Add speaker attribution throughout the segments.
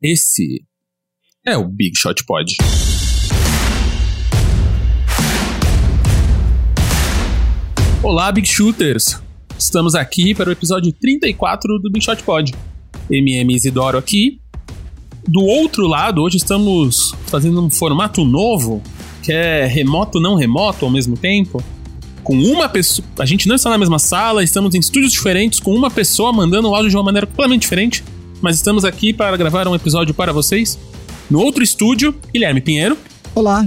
Speaker 1: Esse é o Big Shot Pod. Olá, Big Shooters! Estamos aqui para o episódio 34 do Big Shot Pod. MM Isidoro aqui. Do outro lado, hoje estamos fazendo um formato novo, que é remoto não remoto ao mesmo tempo. Com uma pessoa. A gente não está na mesma sala, estamos em estúdios diferentes, com uma pessoa mandando o áudio de uma maneira completamente diferente. Mas estamos aqui para gravar um episódio para vocês. No outro estúdio, Guilherme Pinheiro.
Speaker 2: Olá,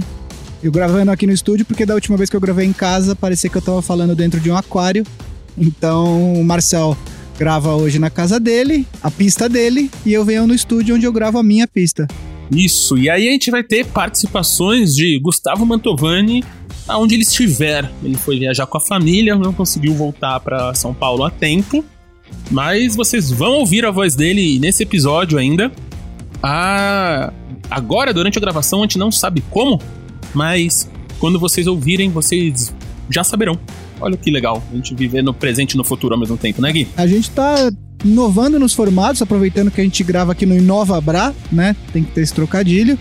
Speaker 2: eu gravando aqui no estúdio porque da última vez que eu gravei em casa parecia que eu tava falando dentro de um aquário. Então o Marcel grava hoje na casa dele, a pista dele, e eu venho no estúdio onde eu gravo a minha pista.
Speaker 1: Isso, e aí a gente vai ter participações de Gustavo Mantovani aonde ele estiver. Ele foi viajar com a família, não conseguiu voltar para São Paulo a tempo, mas vocês vão ouvir a voz dele nesse episódio ainda. Ah, agora, durante a gravação, a gente não sabe como, mas quando vocês ouvirem, vocês já saberão. Olha que legal, a gente viver no presente e no futuro ao mesmo tempo, né, Gui?
Speaker 2: A gente tá inovando nos formatos, aproveitando que a gente grava aqui no Inova Bra, né? Tem que ter esse trocadilho.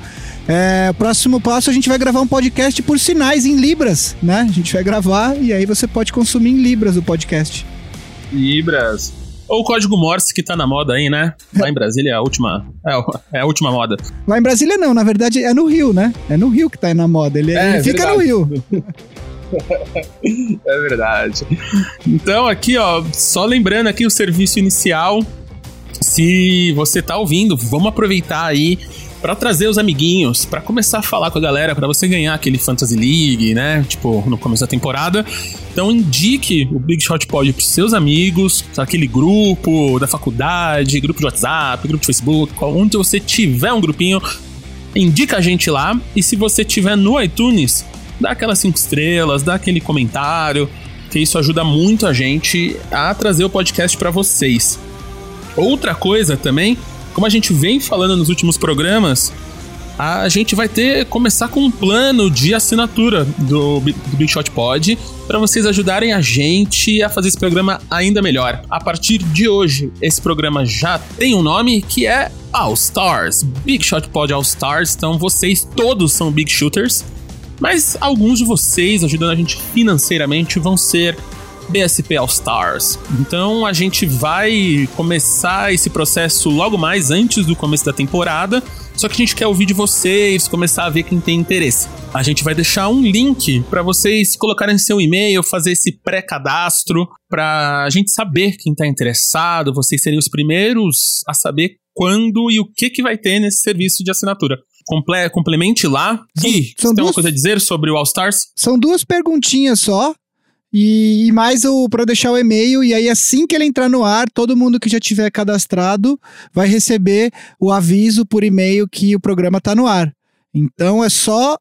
Speaker 2: É, próximo passo, a gente vai gravar um podcast por sinais em Libras, né? A gente vai gravar e aí você pode consumir em Libras o podcast.
Speaker 1: Libras. Ou o código Morse que tá na moda aí, né? Lá em Brasília é a última. É, é a última moda.
Speaker 2: Lá em Brasília não, na verdade é no Rio, né? É no Rio que tá aí na moda. Ele,
Speaker 1: É,
Speaker 2: ele fica
Speaker 1: verdade.
Speaker 2: no Rio.
Speaker 1: É verdade. Então, aqui, ó, só lembrando aqui o serviço inicial. Se você tá ouvindo, vamos aproveitar aí pra trazer os amiguinhos, pra começar a falar com a galera, pra você ganhar aquele Fantasy League, né? Tipo, no começo da temporada. Então, indique o Big Shot Pod pros seus amigos, aquele grupo da faculdade, grupo de WhatsApp, grupo de Facebook, onde você tiver um grupinho, indica a gente lá. E se você tiver no iTunes, dá aquelas cinco estrelas, dá aquele comentário, que isso ajuda muito a gente a trazer o podcast para vocês. Outra coisa também, como a gente vem falando nos últimos programas, a gente vai ter começar com um plano de assinatura do, do Big Shot Pod para vocês ajudarem a gente a fazer esse programa ainda melhor. A partir de hoje, esse programa já tem um nome que é All Stars, Big Shot Pod All Stars. Então vocês todos são Big Shooters. Mas alguns de vocês, ajudando a gente financeiramente, vão ser BSP All Stars. Então a gente vai começar esse processo logo mais antes do começo da temporada. Só que a gente quer ouvir de vocês, começar a ver quem tem interesse. A gente vai deixar um link para vocês colocarem seu e-mail, fazer esse pré-cadastro, para a gente saber quem está interessado, vocês serem os primeiros a saber quando e o que, que vai ter nesse serviço de assinatura. Comple complemente lá. Gui,
Speaker 2: são
Speaker 1: você tem uma
Speaker 2: duas-
Speaker 1: coisa a dizer sobre o All Stars?
Speaker 2: São duas perguntinhas só. E, e mais o para deixar o e-mail e aí assim que ele entrar no ar, todo mundo que já tiver cadastrado vai receber o aviso por e-mail que o programa tá no ar. Então é só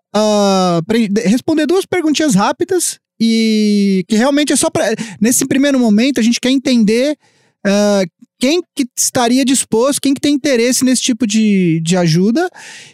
Speaker 2: de- responder duas perguntinhas rápidas e que realmente é só para nesse primeiro momento a gente quer entender ah, quem que estaria disposto, quem que tem interesse nesse tipo de, de ajuda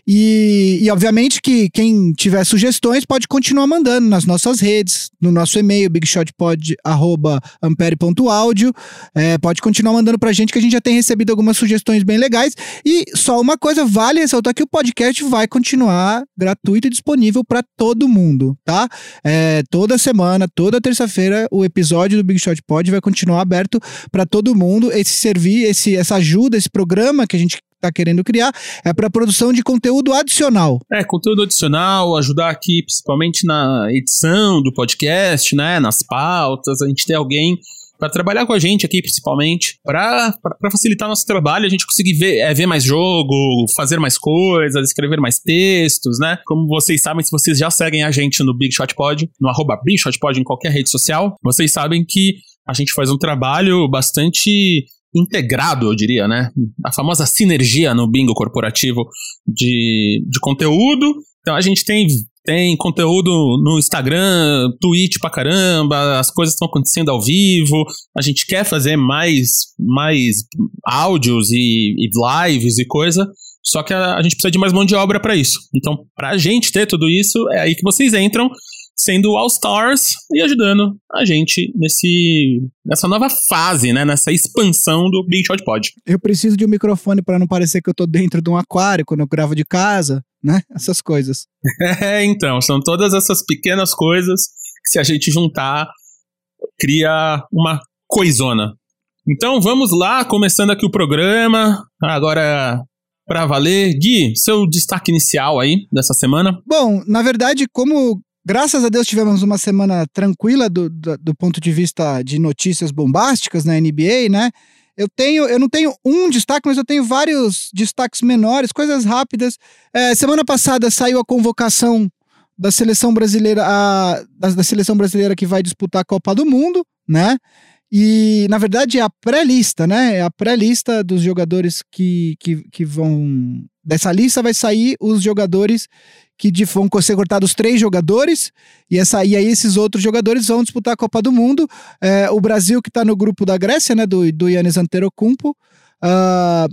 Speaker 2: e, e, obviamente, que quem tiver sugestões pode continuar mandando nas nossas redes, no nosso e-mail, bigshotpod.ampere.audio. É, pode continuar mandando pra gente, que a gente já tem recebido algumas sugestões bem legais. E só uma coisa, vale ressaltar que o podcast vai continuar gratuito e disponível para todo mundo, tá? É, toda semana, toda terça-feira, o episódio do Big Shot Pod vai continuar aberto para todo mundo. Esse servir, esse, essa ajuda, esse programa que a gente está querendo criar é para produção de conteúdo adicional.
Speaker 1: É, conteúdo adicional, ajudar aqui principalmente na edição do podcast, né? Nas pautas, a gente ter alguém para trabalhar com a gente aqui, principalmente, para facilitar nosso trabalho, a gente conseguir ver, é, ver mais jogo, fazer mais coisas, escrever mais textos, né? Como vocês sabem, se vocês já seguem a gente no Big Shot Pod, no arroba Big Shot Pod em qualquer rede social, vocês sabem que a gente faz um trabalho bastante integrado, eu diria, né? A famosa sinergia no bingo corporativo de, de conteúdo. Então a gente tem, tem conteúdo no Instagram, Twitch pra caramba, as coisas estão acontecendo ao vivo. A gente quer fazer mais, mais áudios e, e lives e coisa. Só que a, a gente precisa de mais mão de obra para isso. Então, pra gente ter tudo isso, é aí que vocês entram. Sendo All-Stars e ajudando a gente nesse, nessa nova fase, né? Nessa expansão do Big Shot Pod.
Speaker 2: Eu preciso de um microfone para não parecer que eu tô dentro de um aquário quando eu gravo de casa, né? Essas coisas.
Speaker 1: É, então, são todas essas pequenas coisas que se a gente juntar, cria uma coisona. Então vamos lá, começando aqui o programa. Agora para valer. Gui, seu destaque inicial aí dessa semana?
Speaker 2: Bom, na verdade, como graças a Deus tivemos uma semana tranquila do, do, do, ponto de vista de notícias bombásticas na NBA, né? Eu tenho, eu não tenho um destaque, mas eu tenho vários destaques menores, coisas rápidas. É, semana passada saiu a convocação da seleção brasileira, a, da, da seleção brasileira que vai disputar a Copa do Mundo, né? E, na verdade, é a pré-lista, né? É a pré-lista dos jogadores que, que, que vão. Dessa lista vai sair os jogadores que vão ser cortados três jogadores, e, essa, e aí esses outros jogadores vão disputar a Copa do Mundo. É, o Brasil, que está no grupo da Grécia, né? Do, do Yannis Antetokounmpo. Uh,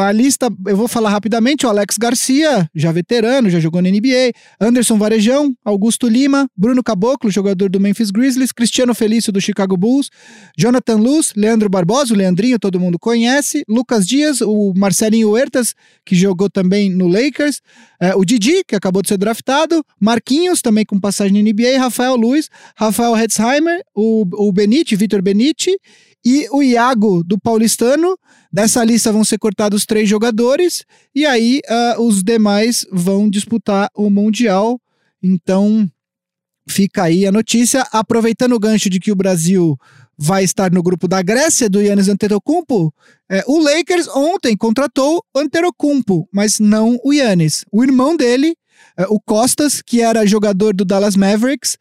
Speaker 2: a lista, eu vou falar rapidamente: o Alex Garcia, já veterano, já jogou na NBA, Anderson Varejão, Augusto Lima, Bruno Caboclo, jogador do Memphis Grizzlies, Cristiano Felício do Chicago Bulls, Jonathan Luz, Leandro Barbosa, o Leandrinho, todo mundo conhece, Lucas Dias, o Marcelinho Huertas, que jogou também no Lakers, é, o Didi, que acabou de ser draftado, Marquinhos, também com passagem na NBA, Rafael Luiz, Rafael Hetzheimer, o, o Benite, Vitor Benite e o Iago do Paulistano. Dessa lista vão ser cortados três jogadores e aí uh, os demais vão disputar o Mundial. Então fica aí a notícia. Aproveitando o gancho de que o Brasil vai estar no grupo da Grécia, do Yannis Antetokounmpo, é, o Lakers ontem contratou Antetokounmpo, mas não o Yannis. O irmão dele, é, o Costas, que era jogador do Dallas Mavericks,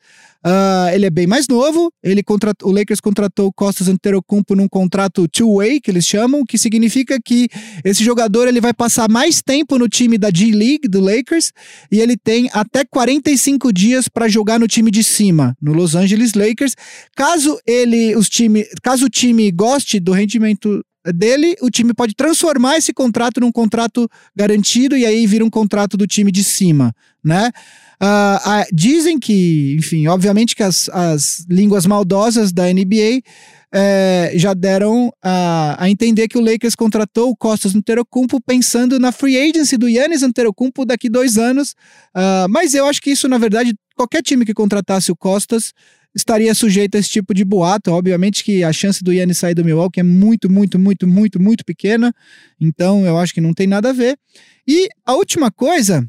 Speaker 2: Uh, ele é bem mais novo. Ele contratou, o Lakers contratou o Costas Antetokounmpo num contrato two-way, que eles chamam, que significa que esse jogador ele vai passar mais tempo no time da G-League do Lakers e ele tem até 45 dias para jogar no time de cima, no Los Angeles Lakers. Caso ele, os time, caso o time goste do rendimento dele, o time pode transformar esse contrato num contrato garantido e aí vira um contrato do time de cima, né? Uh, dizem que, enfim, obviamente que as, as línguas maldosas da NBA é, já deram a, a, entender que o Lakers contratou o Costas Antetokounmpo pensando na free agency do Yannis Antetokounmpo daqui dois anos. Uh, mas eu acho que isso, na verdade, qualquer time que contratasse o Costas estaria sujeito a esse tipo de boato. Obviamente que a chance do Yannis sair do Milwaukee é muito, muito, muito, muito, muito pequena. Então eu acho que não tem nada a ver. E a última coisa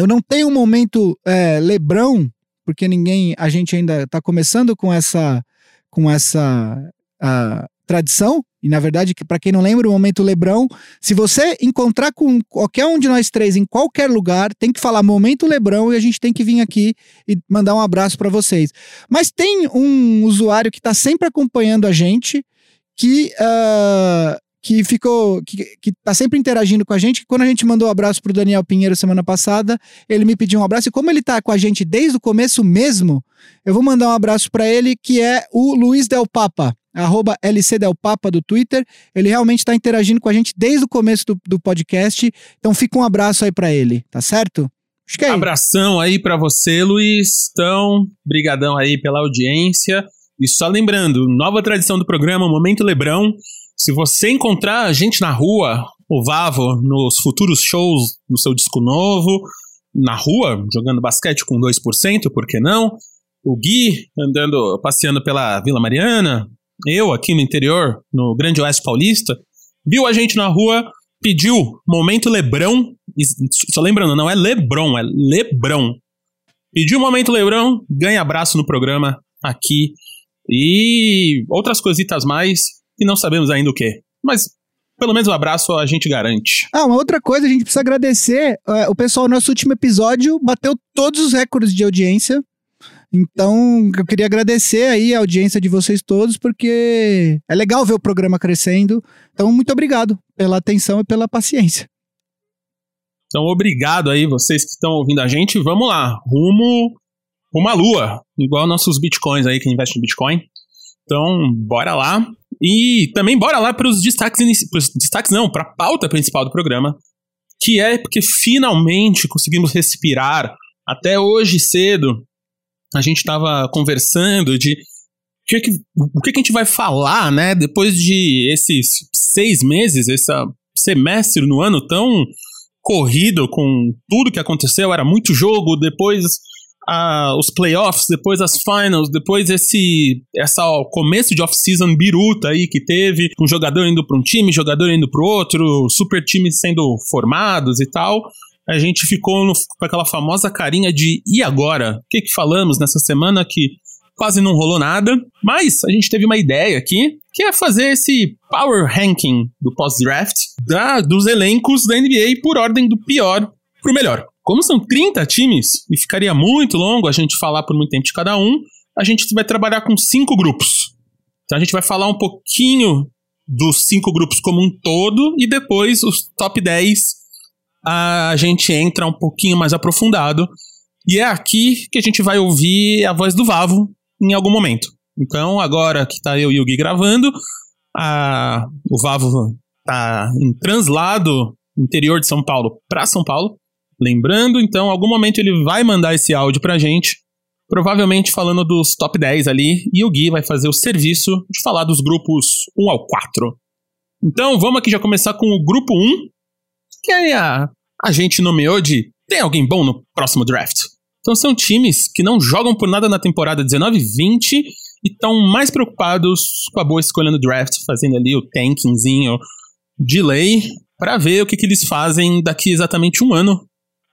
Speaker 2: eu não tenho um momento é, Lebrão, porque ninguém, a gente ainda está começando com essa, com essa tradição. E na verdade, para quem não lembra, o momento Lebrão, se você encontrar com qualquer um de nós três em qualquer lugar, tem que falar momento Lebrão e a gente tem que vir aqui e mandar um abraço para vocês. Mas tem um usuário que está sempre acompanhando a gente que uh, que ficou, que, que tá sempre interagindo com a gente. Quando a gente mandou um abraço pro Daniel Pinheiro semana passada, ele me pediu um abraço. E como ele tá com a gente desde o começo mesmo, eu vou mandar um abraço para ele, que é o Luiz Del Papa, arroba LC Del Papa do Twitter. Ele realmente está interagindo com a gente desde o começo do, do podcast. Então fica um abraço aí para ele, tá certo?
Speaker 1: Acho que é Abração aí para você, Luiz. Então, brigadão aí pela audiência. E só lembrando, nova tradição do programa, Momento Lebrão. Se você encontrar a gente na rua, o Vavo, nos futuros shows do seu disco novo, na rua, jogando basquete com 2%, por que não? O Gui andando, passeando pela Vila Mariana, eu aqui no interior, no Grande Oeste Paulista, viu a gente na rua, pediu Momento Lebrão, só lembrando, não é Lebron, é Lebrão. Pediu Momento Lebrão, ganha abraço no programa aqui e outras coisitas mais e não sabemos ainda o que. Mas pelo menos um abraço a gente garante.
Speaker 2: Ah, uma outra coisa, a gente precisa agradecer. Uh, o pessoal, no nosso último episódio, bateu todos os recordes de audiência. Então, eu queria agradecer aí a audiência de vocês todos, porque é legal ver o programa crescendo. Então, muito obrigado pela atenção e pela paciência.
Speaker 1: Então, obrigado aí, vocês que estão ouvindo a gente. Vamos lá, rumo, à lua, igual nossos bitcoins aí que investem em bitcoin. Então, bora lá. E também bora lá para os destaques, pros destaques não, para a pauta principal do programa, que é porque finalmente conseguimos respirar até hoje cedo. a gente estava conversando de que que, o que, que a gente vai falar, né? Depois de esses seis meses, esse semestre no ano tão corrido com tudo que aconteceu, era muito jogo, depois uh, os playoffs, depois as finals, depois esse essa ó, começo de off-season biruta aí que teve, um jogador indo para um time, jogador indo para outro, super times sendo formados e tal. A gente ficou no, com aquela famosa carinha de e agora? O que, que falamos nessa semana que quase não rolou nada, mas a gente teve uma ideia aqui, que é fazer esse power ranking do pós-draft dos elencos da NBA por ordem do pior pro melhor. Como são 30 times, e ficaria muito longo a gente falar por muito tempo de cada um, a gente vai trabalhar com cinco grupos. Então a gente vai falar um pouquinho dos cinco grupos como um todo, e depois os top 10 a gente entra um pouquinho mais aprofundado. E é aqui que a gente vai ouvir a voz do Vavo, em algum momento. Então, agora que tá eu e o Gui gravando, a, o Vavo tá em translado interior de São Paulo para São Paulo. Lembrando, então, algum momento ele vai mandar esse áudio pra gente, provavelmente falando dos top 10 ali, e o Gui vai fazer o serviço de falar dos grupos 1 ao 4. Então, vamos aqui já começar com o grupo 1, que a, a gente nomeou de tem alguém bom no próximo draft? Então são times que não jogam por nada na temporada 19 e 20 e estão mais preocupados com a boa escolha no draft, fazendo ali o tankingzinho de lei para ver o que, que eles fazem daqui exatamente um ano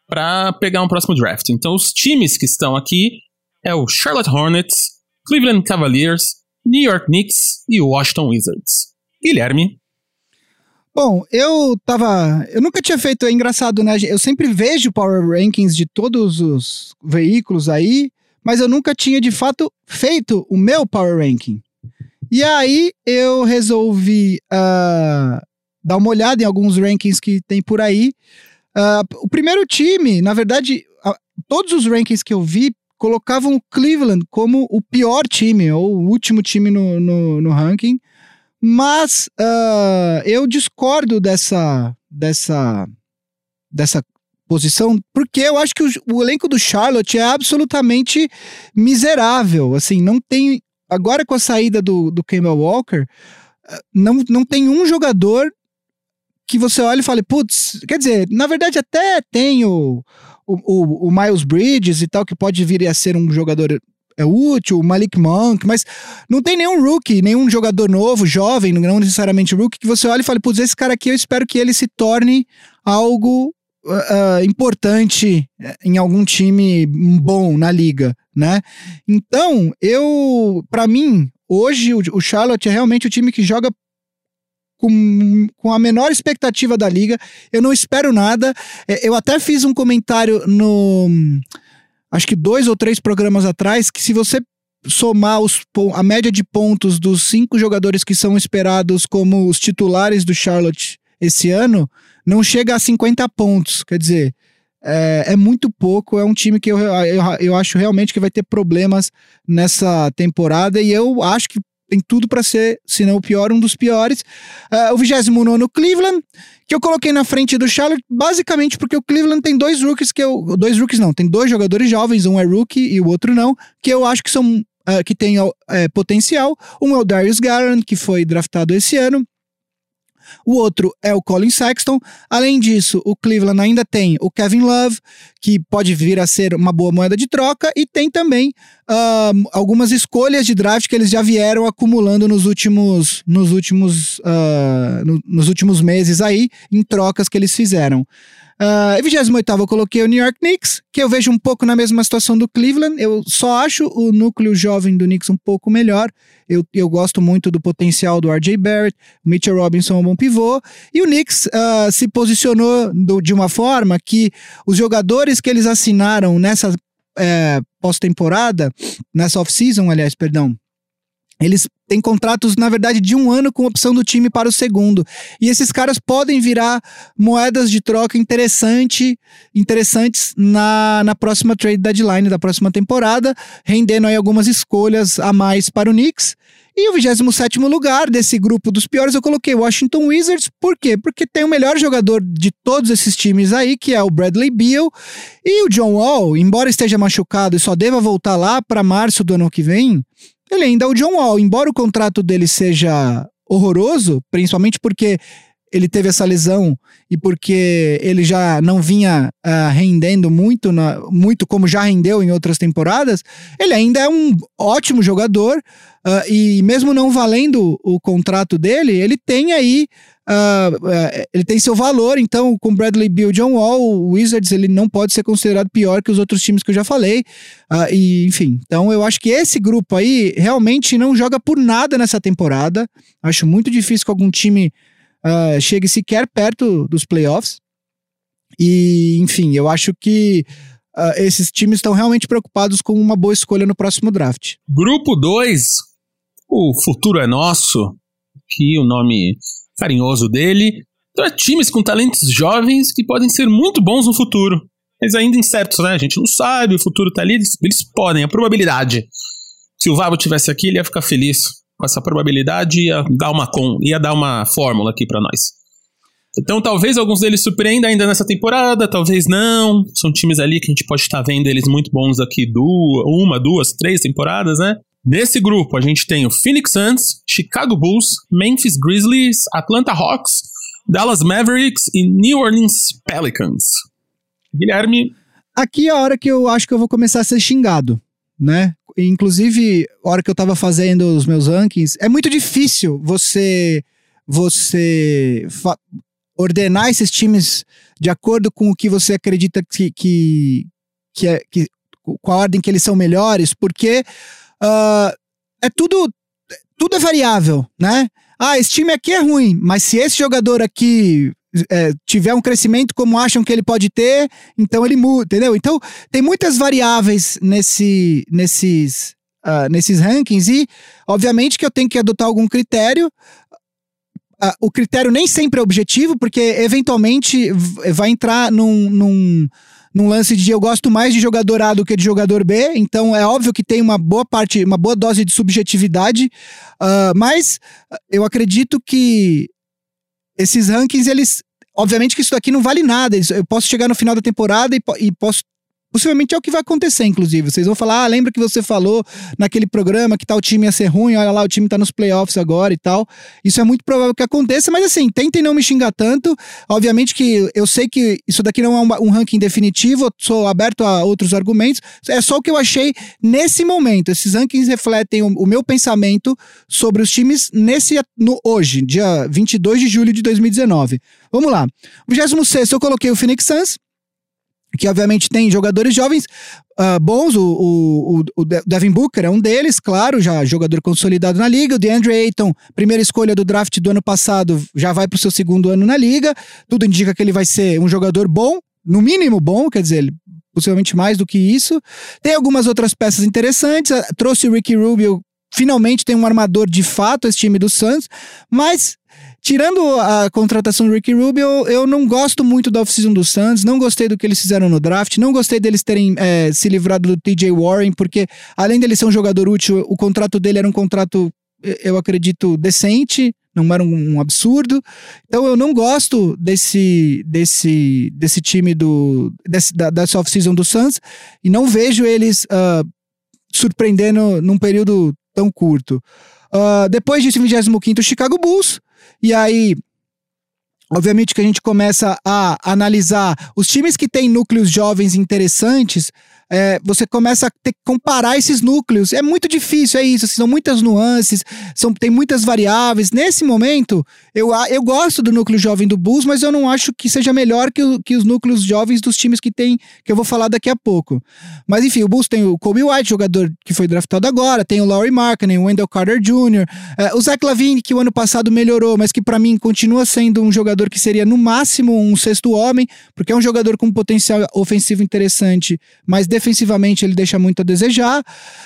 Speaker 1: para pegar um próximo draft. Então os times que estão aqui é o Charlotte Hornets, Cleveland Cavaliers, New York Knicks e Washington Wizards. Guilherme,
Speaker 2: Bom, eu tava. Eu nunca tinha feito, é engraçado, né? Eu sempre vejo Power Rankings de todos os veículos aí, mas eu nunca tinha de fato feito o meu Power Ranking. E aí eu resolvi uh, dar uma olhada em alguns rankings que tem por aí. Uh, o primeiro time, na verdade, uh, todos os rankings que eu vi colocavam o Cleveland como o pior time, ou o último time no, no, no ranking. Mas uh, eu discordo dessa, dessa, dessa posição, porque eu acho que o, o, elenco do Charlotte é absolutamente miserável. Assim, não tem. Agora com a saída do, do Campbell Walker, ah, não, não tem um jogador que você olha e fale, putz, quer dizer, na verdade até tem o, o, o, Miles Bridges e tal, que pode vir a ser um jogador é útil, o Malik Monk, mas não tem nenhum rookie, nenhum jogador novo, jovem, não necessariamente rookie, que você olha e fale, putz, esse cara aqui eu espero que ele se torne algo uh, importante eh, em algum time bom na liga, né? Então, eu, para mim, hoje o, o Charlotte é realmente o time que joga com, com a menor expectativa da liga. Eu não espero nada. Eu até fiz um comentário no acho que dois ou três programas atrás, que se você somar os, a média de pontos dos cinco jogadores que são esperados como os titulares do Charlotte esse ano, não chega a 50 pontos. Quer dizer, é, é muito pouco. É um time que eu, eu, eu acho realmente que vai ter problemas nessa temporada e eu acho que tem tudo para ser, se não o pior, um dos piores. Uh, o 29 Cleveland, que eu coloquei na frente do Charlotte, basicamente porque o Cleveland tem dois rookies que eu. Dois rookies não, tem dois jogadores jovens, um é rookie e o outro não, que eu acho que são. Uh, que tem uh, potencial. Um é o Darius Garland, que foi draftado esse ano, o outro é o Colin Sexton. Além disso, o Cleveland ainda tem o Kevin Love, que pode vir a ser uma boa moeda de troca, e tem também algumas escolhas de draft que eles já vieram acumulando nos últimos, nos últimos, uh, no, nos últimos meses aí, em trocas que eles fizeram. Uh, 28 eu coloquei o New York Knicks, que eu vejo um pouco na mesma situação do Cleveland. Eu só acho o núcleo jovem do Knicks um pouco melhor. Eu, eu gosto muito do potencial do RJ Barrett, Mitchell Robinson é um bom pivô. E o Knicks uh, se posicionou do, de uma forma que os jogadores que eles assinaram nessa é, pós-temporada, nessa off-season, aliás, perdão, eles têm contratos, na verdade, de um ano com opção do time para o segundo. E esses caras podem virar moedas de troca interessante, interessantes na, na próxima trade deadline da próxima temporada, rendendo aí algumas escolhas a mais para o Knicks. E o 27 lugar desse grupo dos piores eu coloquei Washington Wizards. Por quê? Porque tem o melhor jogador de todos esses times aí, que é o Bradley Beal. E o John Wall, embora esteja machucado e só deva voltar lá para março do ano que vem, ele ainda é o John Wall. Embora o contrato dele seja horroroso, principalmente porque ele teve essa lesão e porque ele já não vinha uh, rendendo muito, na, muito como já rendeu em outras temporadas, ele ainda é um ótimo jogador uh, e mesmo não valendo o contrato dele, ele tem aí uh, ele tem seu valor. Então, com Bradley Beal, John Wall, o Wizards ele não pode ser considerado pior que os outros times que eu já falei. e enfim, então eu acho que esse grupo aí realmente não joga por nada nessa temporada. Acho muito difícil que algum time uh, chegue sequer perto dos playoffs. E, enfim, eu acho que uh, esses times estão realmente preocupados com uma boa escolha no próximo draft.
Speaker 1: Grupo 2, o futuro é nosso, que o nome carinhoso dele. Então é times com talentos jovens que podem ser muito bons no futuro. Mas ainda incertos, né? A gente não sabe, o futuro tá ali, eles, eles podem, a probabilidade. Se o Vabo tivesse aqui, ele ia ficar feliz com essa probabilidade ia dar uma, com, ia dar uma fórmula aqui para nós. Então talvez alguns deles surpreendam ainda nessa temporada, talvez não. São times ali que a gente pode estar vendo eles muito bons daqui duas, uma, duas, três temporadas, né? Nesse grupo a gente tem o Phoenix Suns, Chicago Bulls, Memphis Grizzlies, Atlanta Hawks, Dallas Mavericks e New Orleans Pelicans. Guilherme.
Speaker 2: Aqui é a hora que eu acho que eu vou começar a ser xingado né? Inclusive, a hora que eu tava fazendo os meus rankings, é muito difícil você você ordenar esses times de acordo com o que você acredita que, que, que é que, com a ordem que eles são melhores, porque uh, é tudo tudo é variável, né? Ah, esse time aqui é ruim, mas se esse jogador aqui é, tiver um crescimento como acham que ele pode ter, então ele muda, entendeu? Então tem muitas variáveis nesse, nesses, uh, nesses rankings e, obviamente, que eu tenho que adotar algum critério. Uh, o critério nem sempre é objetivo, porque eventualmente vai entrar num, num, num lance de eu gosto mais de jogador A do que de jogador B, então é óbvio que tem uma boa parte, uma boa dose de subjetividade, uh, mas eu acredito que esses rankings, eles. Obviamente que isso daqui não vale nada. Eu posso chegar no final da temporada e, e posso Possivelmente é o que vai acontecer, inclusive. Vocês vão falar, ah, lembra que você falou naquele programa que tal time ia ser ruim, olha lá, o time tá nos playoffs agora e tal. Isso é muito provável que aconteça, mas assim, tentem não me xingar tanto. Obviamente que eu sei que isso daqui não é um, ranking definitivo, sou aberto a outros argumentos. É só o que eu achei nesse momento. Esses rankings refletem o, o meu pensamento sobre os times nesse no hoje, dia 22 de julho de 2019. Vamos lá. 26 eu coloquei o Phoenix Suns que obviamente tem jogadores jovens uh, bons, o, o, o, Devin Booker é um deles, claro, já jogador consolidado na liga, o DeAndre Ayton, primeira escolha do draft do ano passado, já vai para o seu segundo ano na liga, tudo indica que ele vai ser um jogador bom, no mínimo bom, quer dizer, ele possivelmente mais do que isso. Tem algumas outras peças interessantes, ah, trouxe o Ricky Rubio, finalmente tem um armador de fato esse time do Suns, mas Tirando a contratação do Ricky Rubio, eu não gosto muito da off-season do Suns, não gostei do que eles fizeram no draft, não gostei deles terem é, se livrado do TJ Warren, porque além dele ser um jogador útil, o contrato dele era um contrato, eu acredito, decente, não era um, um absurdo. Então eu não gosto desse desse desse time do desse, da, dessa off-season do Suns e não vejo eles uh, surpreendendo num período tão curto. Uh, depois disso, 25 Chicago Bulls. E aí, obviamente que a gente começa a analisar os times que têm núcleos jovens interessantes é, você começa a ter que comparar esses núcleos. É muito difícil, é isso. Assim, são muitas nuances, são, tem muitas variáveis. Nesse momento, eu, eu gosto do núcleo jovem do Bulls, mas eu não acho que seja melhor que, o, que os núcleos jovens dos times que tem, que eu vou falar daqui a pouco. Mas enfim, o Bulls tem o Kobe White, jogador que foi draftado agora, tem o Laurie Markkinen, o Wendell Carter Jr., é, o Zach Lavine, que o ano passado melhorou, mas que para mim continua sendo um jogador que seria no máximo um sexto homem, porque é um jogador com potencial ofensivo interessante, mas defensivamente ele deixa muito a desejar.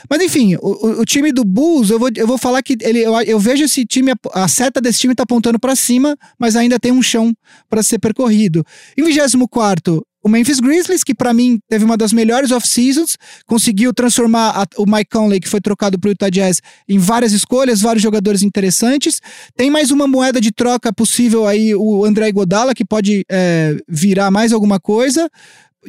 Speaker 2: Mas enfim, o, o time do Bulls, eu vou, eu vou falar que ele, eu, eu vejo esse time, a seta desse time tá apontando para cima, mas ainda tem um chão para ser percorrido. Em 24 o Memphis Grizzlies, que para mim teve uma das melhores off-seasons, conseguiu transformar a, o Mike Conley, que foi trocado pro Utah Jazz, em várias escolhas, vários jogadores interessantes. Tem mais uma moeda de troca possível aí, o André Godala, que pode é, virar mais alguma coisa.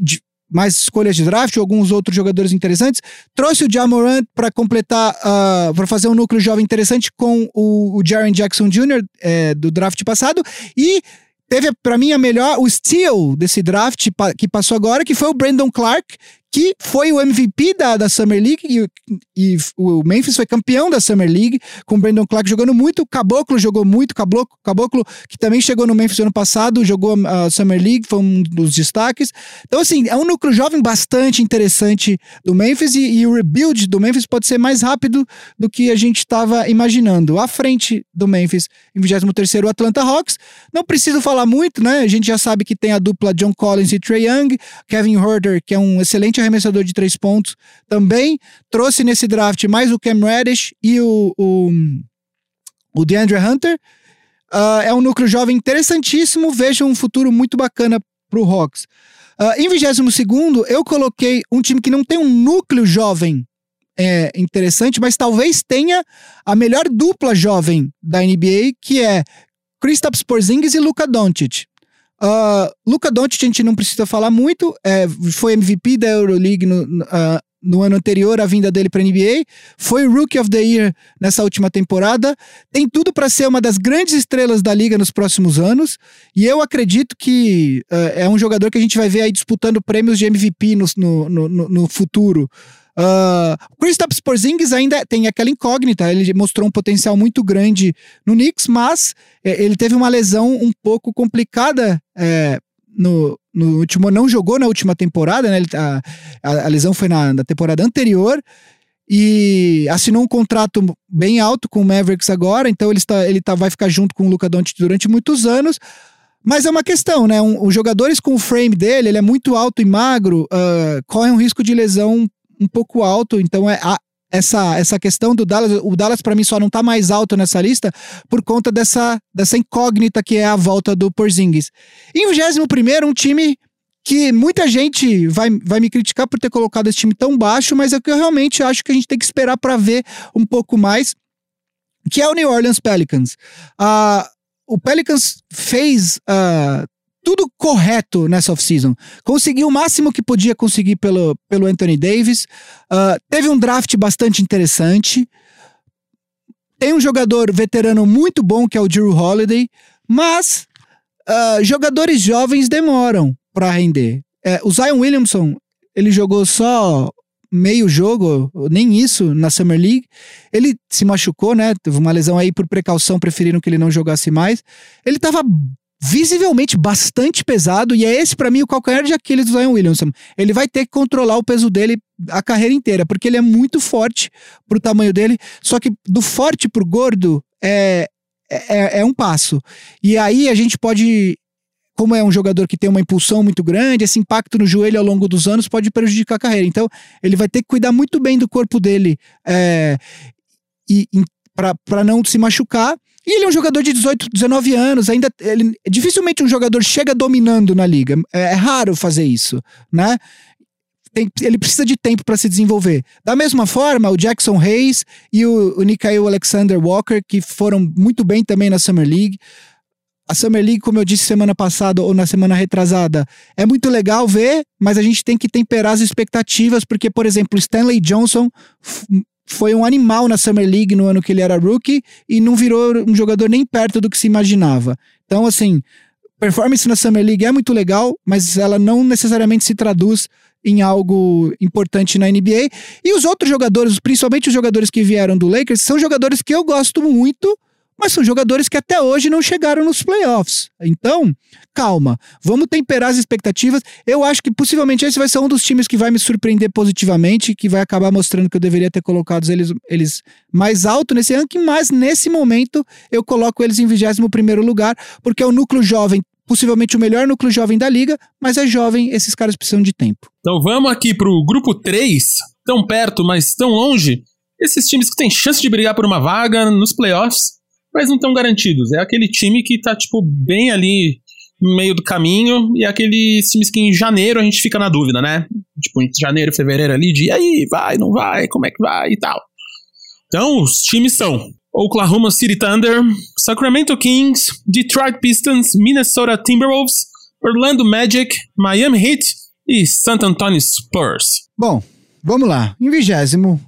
Speaker 2: De, mais escolhas de draft, alguns outros jogadores interessantes. Trouxe o Jamorant para completar, uh, ah, para fazer um núcleo jovem interessante com o, o Jaren Jackson Jr. É, do draft passado. E teve para mim a melhor, o steal desse draft que passou agora, que foi o Brandon Clark, que foi o MVP da, da Summer League e, e, o Memphis foi campeão da Summer League, com o Brandon Clark jogando muito, Caboclo jogou muito, Caboclo, Caboclo que também chegou no Memphis ano passado, jogou a Summer League, foi um dos destaques. Então, assim, é um núcleo jovem bastante interessante do Memphis e, e o rebuild do Memphis pode ser mais rápido do que a gente estava imaginando. À frente do Memphis, em 23 o Atlanta Hawks. Não preciso falar muito, né? A gente já sabe que tem a dupla John Collins e Trey Young, Kevin Herter, que é um excelente arremessador de três pontos, também trouxe nesse draft mais o Cam Reddish e o, o, o DeAndre Hunter. Uh, é um núcleo jovem interessantíssimo, vejo um futuro muito bacana para o Hawks. Uh, em 22 eu coloquei um time que não tem um núcleo jovem é, interessante, mas talvez tenha a melhor dupla jovem da NBA, que é Kristaps Porzingis e Luka Doncic. Uh, Luca Doncic a gente não precisa falar muito, é, foi MVP da Euroleague no, uh, no ano anterior à vinda dele para a. NBA, foi Rookie of the Year nessa última temporada, tem tudo para ser uma das grandes estrelas da liga nos próximos anos, e eu acredito que uh, é um jogador que a gente vai ver aí disputando prêmios de MVP no, no, no, no futuro. Uh, o Kristaps Porzingis ainda tem aquela incógnita, ele mostrou um potencial muito grande no Knicks, mas é, ele teve uma lesão um pouco complicada é, no, no último, não jogou na última temporada, né? Ele, a, a, lesão foi na, na, temporada anterior e assinou um contrato bem alto com o Mavericks agora, então ele, está, ele tá, vai ficar junto com o Luca Doncic durante muitos anos. Mas é uma questão, né? Um, os jogadores com o frame dele, ele é muito alto e magro, uh, correm um risco de lesão um pouco alto, então é a, essa, essa questão do Dallas, o Dallas para mim só não tá mais alto nessa lista por conta dessa, dessa incógnita que é a volta do Porzingis. Em 21 um time que muita gente vai, vai me criticar por ter colocado esse time tão baixo, mas é que eu realmente acho que a gente tem que esperar para ver um pouco mais, que é o New Orleans Pelicans. Uh, o Pelicans fez uh, tudo correto nessa off-season. Conseguiu o máximo que podia conseguir pelo, pelo Anthony Davis. Uh, teve um draft bastante interessante. Tem um jogador veterano muito bom, que é o Drew Holiday. Mas uh, jogadores jovens demoram para render. É, o Zion Williamson, ele jogou só meio jogo, nem isso, na Summer League. Ele se machucou, né? Teve uma lesão aí por precaução, preferiram que ele não jogasse mais. Ele tava visivelmente bastante pesado e é esse para mim o calcanhar de Aquiles do Zion Williamson. Ele vai ter que controlar o peso dele a carreira inteira, porque ele é muito forte pro tamanho dele, só que do forte pro gordo é, é, é um passo. E aí a gente pode como é um jogador que tem uma impulsão muito grande, esse impacto no joelho ao longo dos anos pode prejudicar a carreira. Então, ele vai ter que cuidar muito bem do corpo dele é, e, para não se machucar e ele é um jogador de 18, 19 anos, ainda ele, dificilmente um jogador chega dominando na liga. É, é raro fazer isso, né? Tem, ele precisa de tempo para se desenvolver. Da mesma forma, o Jackson Hayes e o, o Alexander Walker, que foram muito bem também na Summer League. A Summer League, como eu disse semana passada ou na semana retrasada, é muito legal ver, mas a gente tem que temperar as expectativas, porque, por exemplo, Stanley Johnson foi um animal na Summer League no ano que ele era rookie e não virou um jogador nem perto do que se imaginava. Então, assim, performance na Summer League é muito legal, mas ela não necessariamente se traduz em algo importante na NBA. E os outros jogadores, principalmente os jogadores que vieram do Lakers, são jogadores que eu gosto muito mas são jogadores que até hoje não chegaram nos playoffs. Então, calma, vamos temperar as expectativas. Eu acho que possivelmente esse vai ser um dos times que vai me surpreender positivamente, que vai acabar mostrando que eu deveria ter colocado eles, eles mais alto nesse ranking, mas nesse momento eu coloco eles em 21 primeiro lugar, porque é o núcleo jovem possivelmente o melhor núcleo jovem da liga, mas é jovem, esses caras precisam de tempo.
Speaker 1: Então vamos aqui pro grupo 3, tão perto, mas tão longe. Esses times que têm chance de brigar por uma vaga nos playoffs mas não estão garantidos. É aquele time que tá, tipo, bem ali no meio do caminho, e aqueles times que em janeiro a gente fica na dúvida, né? Tipo, em janeiro, fevereiro ali, de aí, vai, não vai, como é que vai e tal. Então, os times são Oklahoma City Thunder, Sacramento Kings, Detroit Pistons, Minnesota Timberwolves, Orlando Magic, Miami Heat e San Antonio Spurs.
Speaker 2: Bom, vamos lá. Em vigésimo,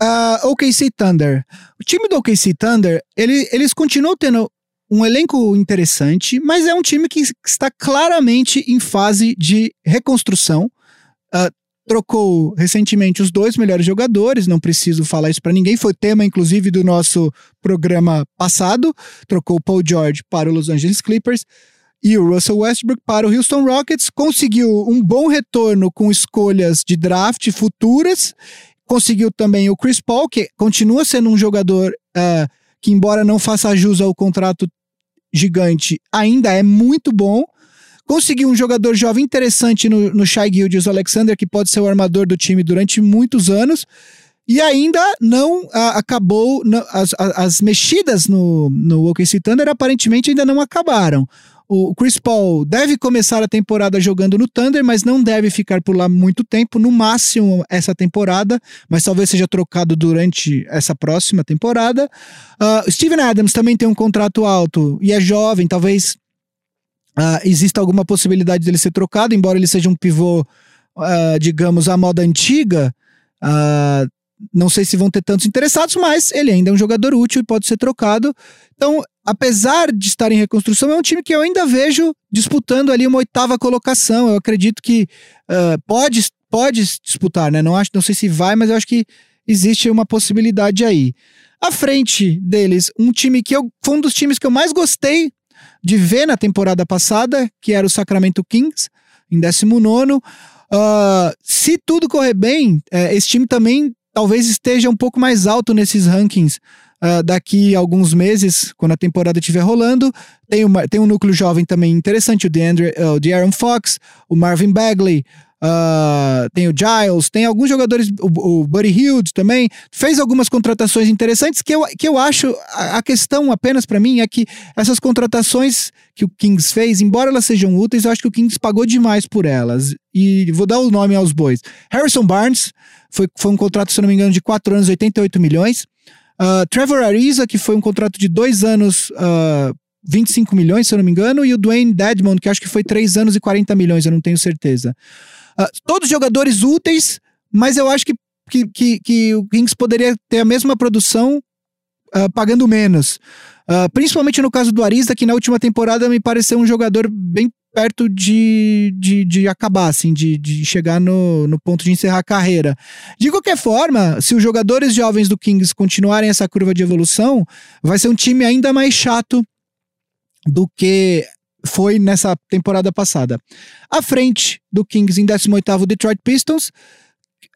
Speaker 2: uh, OKC Thunder. O time do OKC Thunder, ele, eles continuam tendo um elenco interessante, mas é um time que está claramente em fase de reconstrução. Uh, trocou recentemente os dois melhores jogadores, não preciso falar isso para ninguém, foi tema inclusive do nosso programa passado. Trocou o Paul George para o Los Angeles Clippers e o Russell Westbrook para o Houston Rockets. Conseguiu um bom retorno com escolhas de draft futuras. Conseguiu também o Chris Paul, que continua sendo um jogador uh, que, embora não faça jus ao contrato gigante, ainda é muito bom. Conseguiu um jogador jovem interessante no, no Shai Gildius Alexander, que pode ser o armador do time durante muitos anos. E ainda não a, acabou, não, as, as mexidas no, no OKC Thunder aparentemente ainda não acabaram. O Chris Paul deve começar a temporada jogando no Thunder, mas não deve ficar por lá muito tempo, no máximo essa temporada, mas talvez seja trocado durante essa próxima temporada. Uh, Steven Adams também tem um contrato alto e é jovem, talvez uh, exista alguma possibilidade dele ser trocado, embora ele seja um pivô, uh, digamos, à moda antiga. Uh, não sei se vão ter tantos interessados, mas ele ainda é um jogador útil e pode ser trocado. Então, apesar de estar em reconstrução, é um time que eu ainda vejo disputando ali uma oitava colocação. Eu acredito que uh, pode, pode disputar, né? Não, acho, não sei se vai, mas eu acho que existe uma possibilidade aí. À frente deles, um time que eu, foi um dos times que eu mais gostei de ver na temporada passada, que era o Sacramento Kings, em 19. Uh, se tudo correr bem, uh, esse time também talvez esteja um pouco mais alto nesses rankings uh, daqui a alguns meses, quando a temporada estiver rolando. Tem, uma, tem um núcleo jovem também interessante, o DeAndre, uh, o De'Aaron Fox, o Marvin Bagley, Uh, tem o Giles, tem alguns jogadores, o, o Buddy Hilde também, fez algumas contratações interessantes que eu, que eu acho, a, a questão apenas para mim é que essas contratações que o Kings fez, embora elas sejam úteis, eu acho que o Kings pagou demais por elas. E vou dar o nome aos bois. Harrison Barnes, foi, foi um contrato, se não me engano, de 4 anos, 88 milhões. Uh, Trevor Ariza, que foi um contrato de 2 anos, uh, 25 milhões, se eu não me engano, e o Dwayne Dedmon, que acho que foi 3 anos e 40 milhões, eu não tenho certeza. Uh, todos jogadores úteis, mas eu acho que, que, que, que o Kings poderia ter a mesma produção uh, pagando menos. Uh, principalmente no caso do Ariza, que na última temporada me pareceu um jogador bem perto de, de, de acabar, assim, de, de chegar no, no ponto de encerrar a carreira. De qualquer forma, se os jogadores jovens do Kings continuarem essa curva de evolução, vai ser um time ainda mais chato do que foi nessa temporada passada. À frente do Kings em 18º, Detroit Pistons.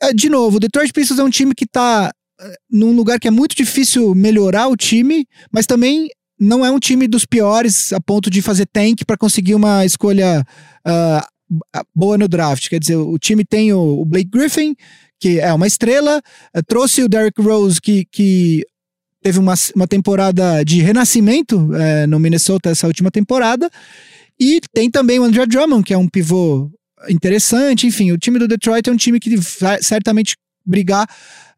Speaker 2: É, de novo, o Detroit Pistons é um time que está num lugar que é muito difícil melhorar o time, mas também não é um time dos piores a ponto de fazer tank para conseguir uma escolha uh, boa no draft. Quer dizer, o time tem o, o Blake Griffin, que é uma estrela, uh, trouxe o Derrick Rose, que, que teve uma, uma temporada de renascimento uh, no Minnesota essa última temporada, e tem também o Andrea Drummond, que é um pivô interessante. Enfim, o time do Detroit é um time que certamente brigar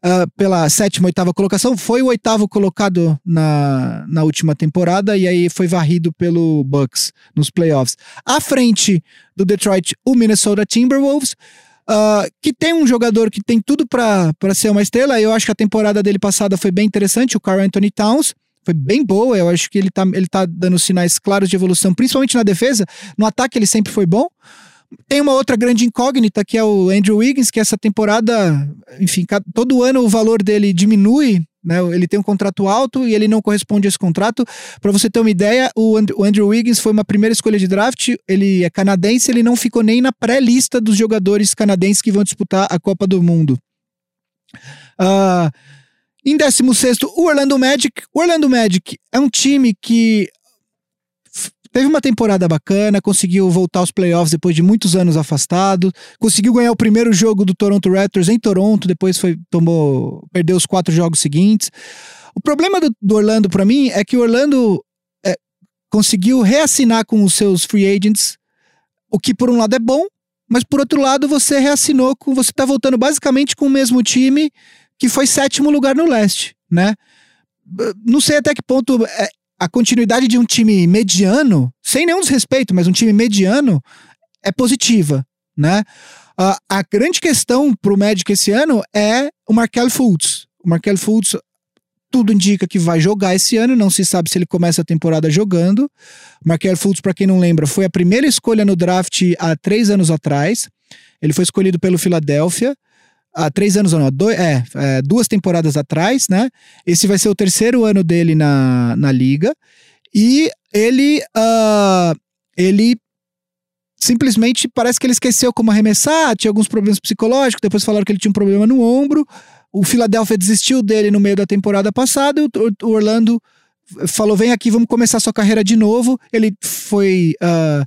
Speaker 2: uh, pela sétima, oitava colocação. Foi o oitavo colocado na, na última temporada e aí foi varrido pelo Bucks nos playoffs. À frente do Detroit, o Minnesota Timberwolves. Uh, que tem um jogador que tem tudo para ser uma estrela. Eu acho que a temporada dele passada foi bem interessante, o Carl Anthony Towns. Foi bem boa, eu acho que ele tá, ele tá dando sinais claros de evolução, principalmente na defesa. No ataque ele sempre foi bom. Tem uma outra grande incógnita que é o Andrew Wiggins, que essa temporada, enfim, todo ano o valor dele diminui, né? Ele tem um contrato alto e ele não corresponde a esse contrato. Para você ter uma ideia, o, Andrew Wiggins foi uma primeira escolha de draft, ele é canadense, ele não ficou nem na pré-lista dos jogadores canadenses que vão disputar a Copa do Mundo. Uh, em 16, o Orlando Magic. O Orlando Magic é um time que Teve uma temporada bacana, conseguiu voltar aos playoffs depois de muitos anos afastado, conseguiu ganhar o primeiro jogo do Toronto Raptors em Toronto, depois foi tomou perdeu os quatro jogos seguintes. O problema do, do Orlando para mim é que o Orlando é, conseguiu reassinar com os seus free agents, o que por um lado é bom, mas por outro lado você reassinou com. Você tá voltando basicamente com o mesmo time que foi sétimo lugar no leste, né? Não sei até que ponto é, a continuidade de um time mediano, sem nenhum desrespeito, mas um time mediano, é positiva, né? Uh, a grande questão pro Magic esse ano é o Markel Fultz. O Markel Fultz, tudo indica que vai jogar esse ano, não se sabe se ele começa a temporada jogando. Markel Fultz, para quem não lembra, foi a primeira escolha no draft há três anos atrás. Ele foi escolhido pelo Philadelphia há três anos ou não, dois, é, é, duas temporadas atrás, né? Esse vai ser o terceiro ano dele na, na liga. E ele, uh, ele simplesmente parece que ele esqueceu como arremessar, tinha alguns problemas psicológicos, depois falaram que ele tinha um problema no ombro. O Philadelphia desistiu dele no meio da temporada passada, e o, Orlando falou: vem aqui, vamos começar sua carreira de novo. Ele foi, uh,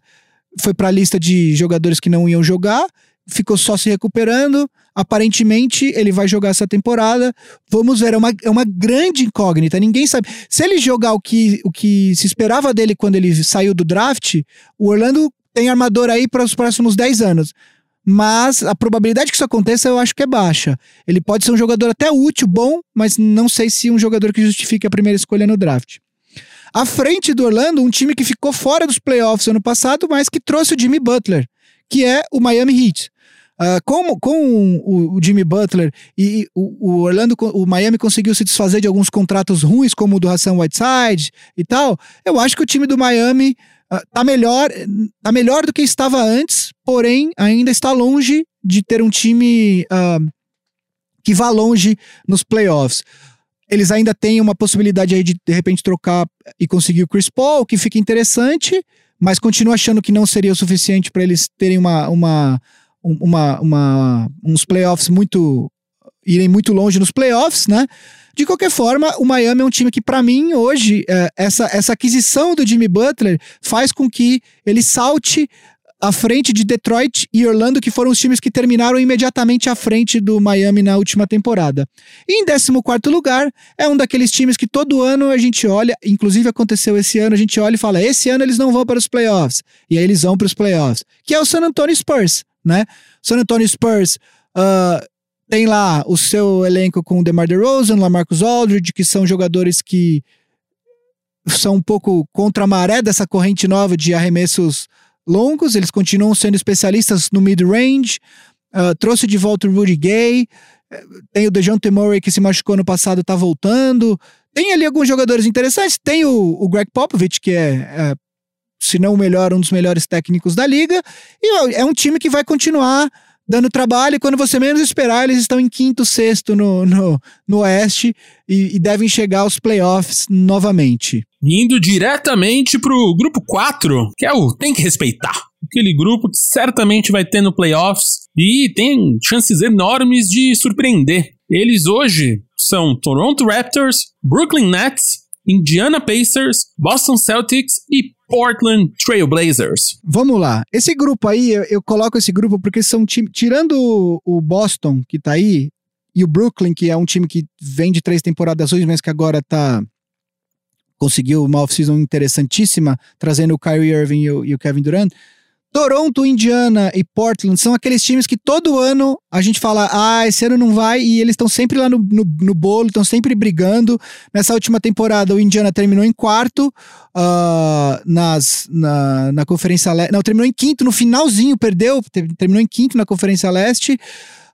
Speaker 2: foi para a lista de jogadores que não iam jogar, ficou só se recuperando. Aparentemente, ele vai jogar essa temporada. Vamos ver, é uma, é uma grande incógnita. Ninguém sabe. Se ele jogar o que, o que se esperava dele quando ele saiu do draft, o Orlando tem armador aí para os próximos 10 anos. Mas a probabilidade que isso aconteça eu acho que é baixa. Ele pode ser um jogador até útil, bom, mas não sei se um jogador que justifique a primeira escolha no draft. À frente do Orlando, um time que ficou fora dos playoffs ano passado, mas que trouxe o Jimmy Butler, que é o Miami Heat. Uh, com, com o, o, Jimmy Butler e o, o, Orlando, o Miami conseguiu se desfazer de alguns contratos ruins, como o do Hassan Whiteside e tal, eu acho que o time do Miami uh, tá melhor, tá melhor do que estava antes, porém ainda está longe de ter um time uh, que vá longe nos playoffs. Eles ainda têm uma possibilidade aí de de repente trocar e conseguir o Chris Paul, que fica interessante, mas continuo achando que não seria o suficiente para eles terem uma, uma, uma, uma, uns playoffs muito irem muito longe nos playoffs, né? De qualquer forma, o Miami é um time que, para mim, hoje, é, essa, essa aquisição do Jimmy Butler faz com que ele salte à frente de Detroit e Orlando, que foram os times que terminaram imediatamente à frente do Miami na última temporada. E em 14 lugar, é um daqueles times que todo ano a gente olha, inclusive aconteceu esse ano, a gente olha e fala: esse ano eles não vão para os playoffs. E aí eles vão para os playoffs, que é o San Antonio Spurs, né? San Antonio Spurs. Uh, tem lá o seu elenco com DeMar DeRozan, Lamarcus Aldridge, que são jogadores que são um pouco contra a maré dessa corrente nova de arremessos longos. Eles continuam sendo especialistas no mid-range. Uh, trouxe de volta o Rudy Gay. Tem o DeJounte Murray que se machucou no passado, tá voltando. Tem ali alguns jogadores interessantes. Tem o, o Greg Popovich, que é, é, se não o melhor, um dos melhores técnicos da liga. E é um time que vai continuar dando trabalho, e quando você menos esperar, eles estão em quinto, sexto no, no, no Oeste e, e devem chegar aos playoffs novamente.
Speaker 1: Indo diretamente pro grupo 4, que é o Tem que Respeitar. Aquele grupo que certamente vai ter no playoffs e tem chances enormes de surpreender. Eles hoje são Toronto Raptors, Brooklyn Nets, Indiana Pacers, Boston Celtics e Portland Trailblazers.
Speaker 2: Vamos lá. Esse grupo aí, eu, eu coloco esse grupo porque são times. Tirando o, Boston, que tá aí, e o Brooklyn, que é um time que vem de três temporadas hoje, mas que agora tá. Conseguiu uma off-season interessantíssima, trazendo o Kyrie Irving e o, e o Kevin Durant. Toronto, Indiana e Portland são aqueles times que todo ano a gente fala, ah, esse ano não vai, e eles estão sempre lá no, no, no bolo, estão sempre brigando. Nessa última temporada, o Indiana terminou em quarto uh, nas, na, na Conferência Leste. Não, terminou em quinto, no finalzinho, perdeu, terminou em quinto na Conferência Leste.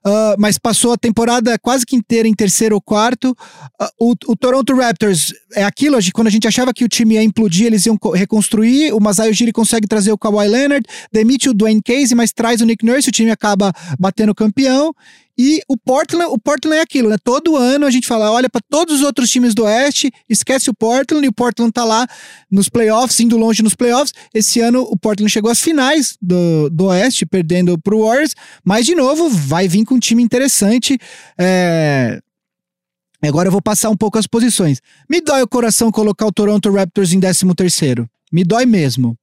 Speaker 2: Uh, mas passou a temporada quase que inteira em terceiro ou quarto. Uh, o, o, Toronto Raptors é aquilo, quando a gente achava que o time ia implodir, eles iam reconstruir. O Masai Ujiri consegue trazer o Kawhi Leonard, demite o Dwayne Casey, mas traz o Nick Nurse, o time acaba batendo campeão. E o Portland, o Portland é aquilo, né? Todo ano a gente fala, olha para todos os outros times do Oeste, esquece o Portland e o Portland tá lá nos playoffs, indo longe nos playoffs. Esse ano o Portland chegou às finais do, do Oeste, perdendo pro Warriors, mas de novo vai vir com um time interessante. É... Agora eu vou passar um pouco as posições. Me dói o coração colocar o Toronto Raptors em 13 terceiro. Me dói mesmo.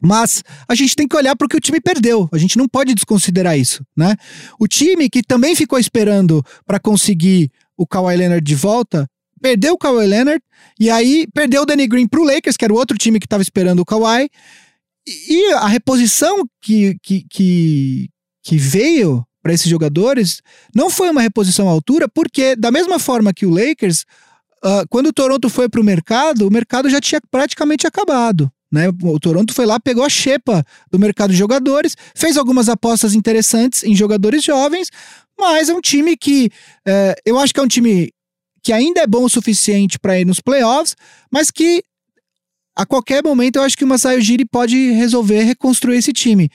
Speaker 2: Mas a gente tem que olhar para o que o time perdeu. A gente não pode desconsiderar isso, né? O time que também ficou esperando para conseguir o Kawhi Leonard de volta perdeu o Kawhi Leonard, e aí perdeu o Danny Green pro Lakers, que era o outro time que estava esperando o Kawhi. E a reposição que, que, que, que veio para esses jogadores não foi uma reposição à altura, porque da mesma forma que o Lakers, uh, quando o Toronto foi para o mercado, o mercado já tinha praticamente acabado. Né? O Toronto foi lá, pegou a xepa do mercado de jogadores, fez algumas apostas interessantes em jogadores jovens, mas é um time que uh, eu acho que é um time que ainda é bom o suficiente para ir nos playoffs, mas que a qualquer momento eu acho que o Masai Ujiri pode resolver reconstruir esse time.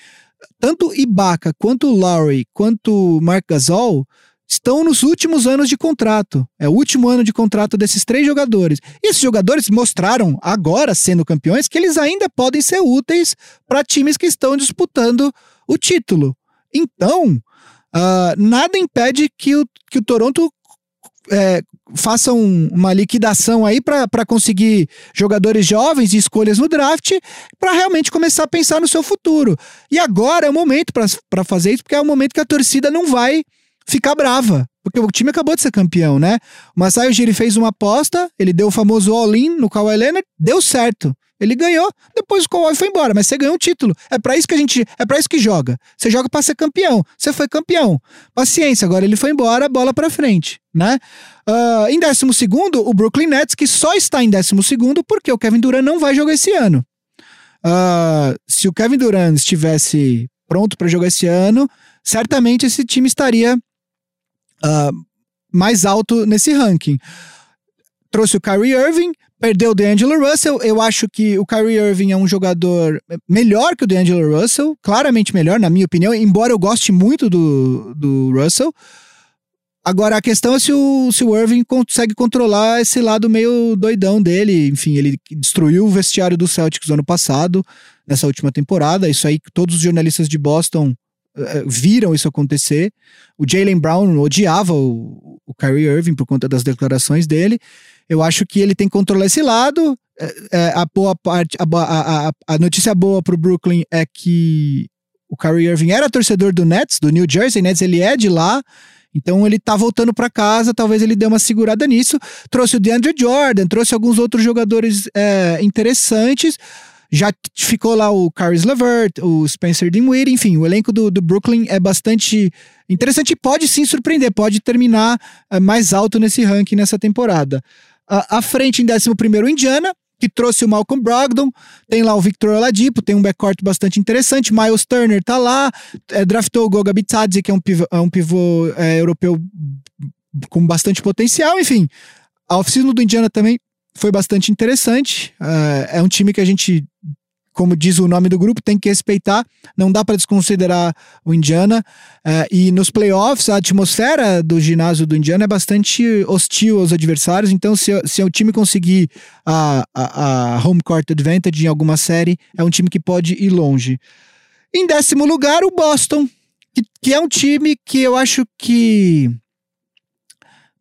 Speaker 2: Tanto Ibaka, quanto Lowry, quanto o Mark Gasol estão nos últimos anos de contrato. É o último ano de contrato desses três jogadores. E esses jogadores mostraram, agora sendo campeões, que eles ainda podem ser úteis para times que estão disputando o título. Então, uh, nada impede que o, que o Toronto é, façam uma liquidação aí para conseguir jogadores jovens e escolhas no draft para realmente começar a pensar no seu futuro. E agora é o momento para fazer isso, porque é o momento que a torcida não vai ficar brava. Porque o time acabou de ser campeão, né? O Masai Ujiri fez uma aposta, ele deu o famoso all-in no Kawhi Leonard, deu certo. Ele ganhou, depois o Kawhi foi embora, mas você ganhou um título. É para isso que a gente, é para isso que joga. Você joga para ser campeão. Você foi campeão. Paciência, agora ele foi embora, bola para frente, né? Uh, em 12 segundo, o Brooklyn Nets, que só está em 12 segundo porque o Kevin Durant não vai jogar esse ano. Uh, se o Kevin Durant estivesse pronto para jogar esse ano, certamente esse time estaria uh, mais alto nesse ranking. Trouxe o Kyrie Irving, perdeu o DeAngelo Russell. Eu acho que o Kyrie Irving é um jogador melhor que o DeAngelo Russell, claramente melhor, na minha opinião, embora eu goste muito do, do Russell. Agora, a questão é se o, se o Irving consegue controlar esse lado meio doidão dele. Enfim, ele destruiu o vestiário do Celtics ano passado, nessa última temporada. Isso aí, todos os jornalistas de Boston viram isso acontecer. O Jalen Brown odiava o, o Kyrie Irving por conta das declarações dele. Eu acho que ele tem que controlar esse lado. É, é, a boa parte, a, a, a, notícia boa pro Brooklyn é que o Kyrie Irving era torcedor do Nets, do New Jersey Nets, ele é de lá. Então ele tá voltando para casa, talvez ele dê uma segurada nisso. Trouxe o DeAndre Jordan, trouxe alguns outros jogadores é, interessantes. Já ficou lá o Caris Levert, o Spencer Dinwiddie, enfim, o elenco do, do Brooklyn é bastante interessante e pode sim surpreender, pode terminar é, mais alto nesse ranking nessa temporada. À frente, em 11 Indiana, que trouxe o Malcolm Brogdon, tem lá o Victor Oladipo, tem um backcourt bastante interessante, Miles Turner tá lá, é, draftou o Goga Bitadze, que é um pivô, é um pivô é, europeu com bastante potencial, enfim. A oficina do Indiana também foi bastante interessante, é, é um time que a gente como diz o nome do grupo, tem que respeitar, não dá para desconsiderar o Indiana. Uh, e nos playoffs, a atmosfera do ginásio do Indiana é bastante hostil aos adversários, então se, se o time conseguir a, a, a home court advantage em alguma série, é um time que pode ir longe. Em décimo lugar, o Boston, que, que é um time que eu acho que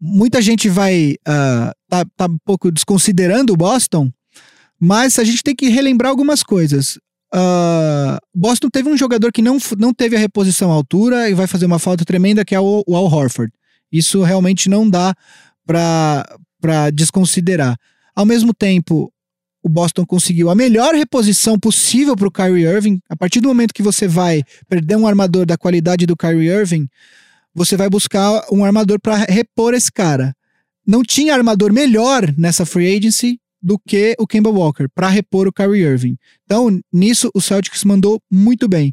Speaker 2: muita gente vai uh, tá, tá um pouco desconsiderando o Boston, mas a gente tem que relembrar algumas coisas. Uh, Boston teve um jogador que não, não teve a reposição à altura e vai fazer uma falta tremenda, que é o, o Al Horford. Isso realmente não dá para desconsiderar. Ao mesmo tempo, o Boston conseguiu a melhor reposição possível para o Kyrie Irving. A partir do momento que você vai perder um armador da qualidade do Kyrie Irving, você vai buscar um armador para repor esse cara. Não tinha armador melhor nessa free agency do que o Kemba Walker para repor o Kyrie Irving. Então, nisso, o Celtics mandou muito bem.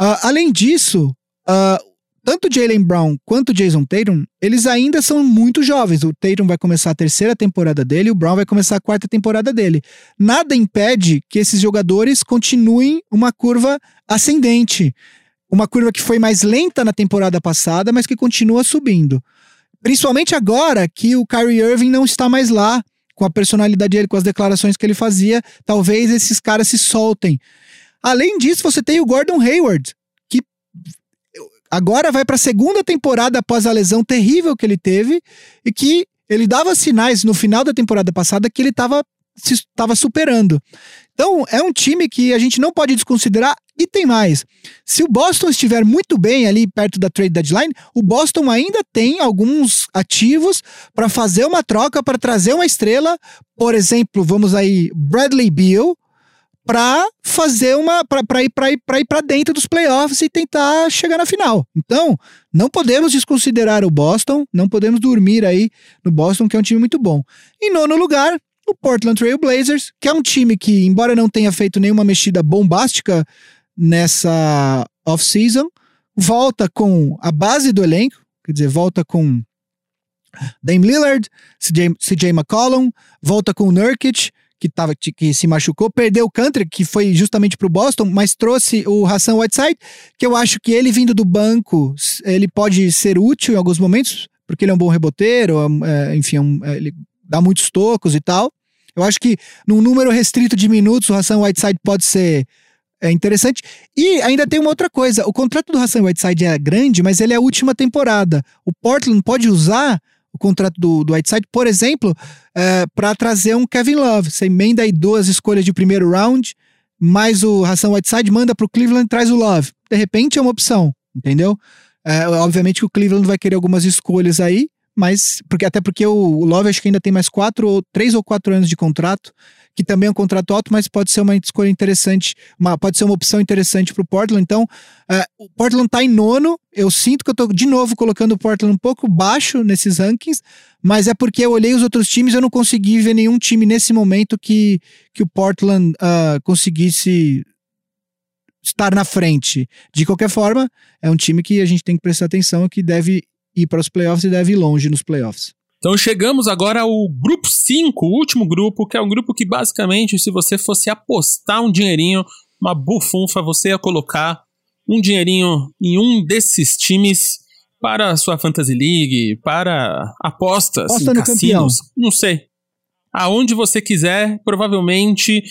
Speaker 2: Uh, além disso, uh, tanto Jalen Brown quanto Jason Tatum, eles ainda são muito jovens. O Tatum vai começar a terceira temporada dele, o Brown vai começar a quarta temporada dele. Nada impede que esses jogadores continuem uma curva ascendente. Uma curva que foi mais lenta na temporada passada, mas que continua subindo. Principalmente agora que o Kyrie Irving não está mais lá com a personalidade dele, com as declarações que ele fazia, talvez esses caras se soltem. Além disso, você tem o Gordon Hayward, que agora vai para a segunda temporada após a lesão terrível que ele teve e que ele dava sinais no final da temporada passada que ele estava estava superando. Então, é um time que a gente não pode desconsiderar. E tem mais. Se o Boston estiver muito bem ali perto da trade deadline, o Boston ainda tem alguns ativos para fazer uma troca, para trazer uma estrela. Por exemplo, vamos aí, Bradley Beal, para fazer uma para ir para ir para ir para dentro dos playoffs e tentar chegar na final. Então, não podemos desconsiderar o Boston, não podemos dormir aí no Boston, que é um time muito bom. Em nono lugar, o Portland Trail Blazers, que é um time que, embora não tenha feito nenhuma mexida bombástica nessa off-season, volta com a base do elenco, quer dizer, volta com Dame Lillard, CJ, McCollum, volta com o Nurkic, que, tava, que se machucou, perdeu o Country, que foi justamente para o Boston, mas trouxe o Hassan Whiteside, que eu acho que ele vindo do banco, ele pode ser útil em alguns momentos, porque ele é um bom reboteiro, é, enfim, é um, é, ele dá muitos tocos e tal. Eu acho que num número restrito de minutos, o Hassan Whiteside pode ser é interessante. E ainda tem uma outra coisa: o contrato do Hassan Whiteside é grande, mas ele é a última temporada. O Portland pode usar o contrato do, do Whiteside, por exemplo, é, para trazer um Kevin Love. Você emenda aí duas escolhas de primeiro round, mais o Hassan Whiteside, manda para o Cleveland traz o Love. De repente é uma opção, entendeu? É, obviamente que o Cleveland vai querer algumas escolhas aí, mas porque até porque o, Love acho que ainda tem mais quatro ou três ou quatro anos de contrato que também é um contrato alto, mas pode ser uma escolha interessante, uma, pode ser uma opção interessante para o Portland. Então, o Portland está em nono. Eu sinto que eu estou de novo colocando o Portland um pouco baixo nesses rankings, mas é porque eu olhei os outros times e eu não consegui ver nenhum time nesse momento que, que o Portland uh, conseguisse estar na frente. De qualquer forma, é um time que a gente tem que prestar atenção que deve ir para os playoffs e deve ir longe nos playoffs.
Speaker 1: Então chegamos agora ao grupo 5, o último grupo, que é um grupo que basicamente, se você fosse apostar um dinheirinho, uma bufunfa, você ia colocar um dinheirinho em um desses times para a sua Fantasy League, para apostas Aposta em cassinos, campeão. não sei. Aonde você quiser, provavelmente,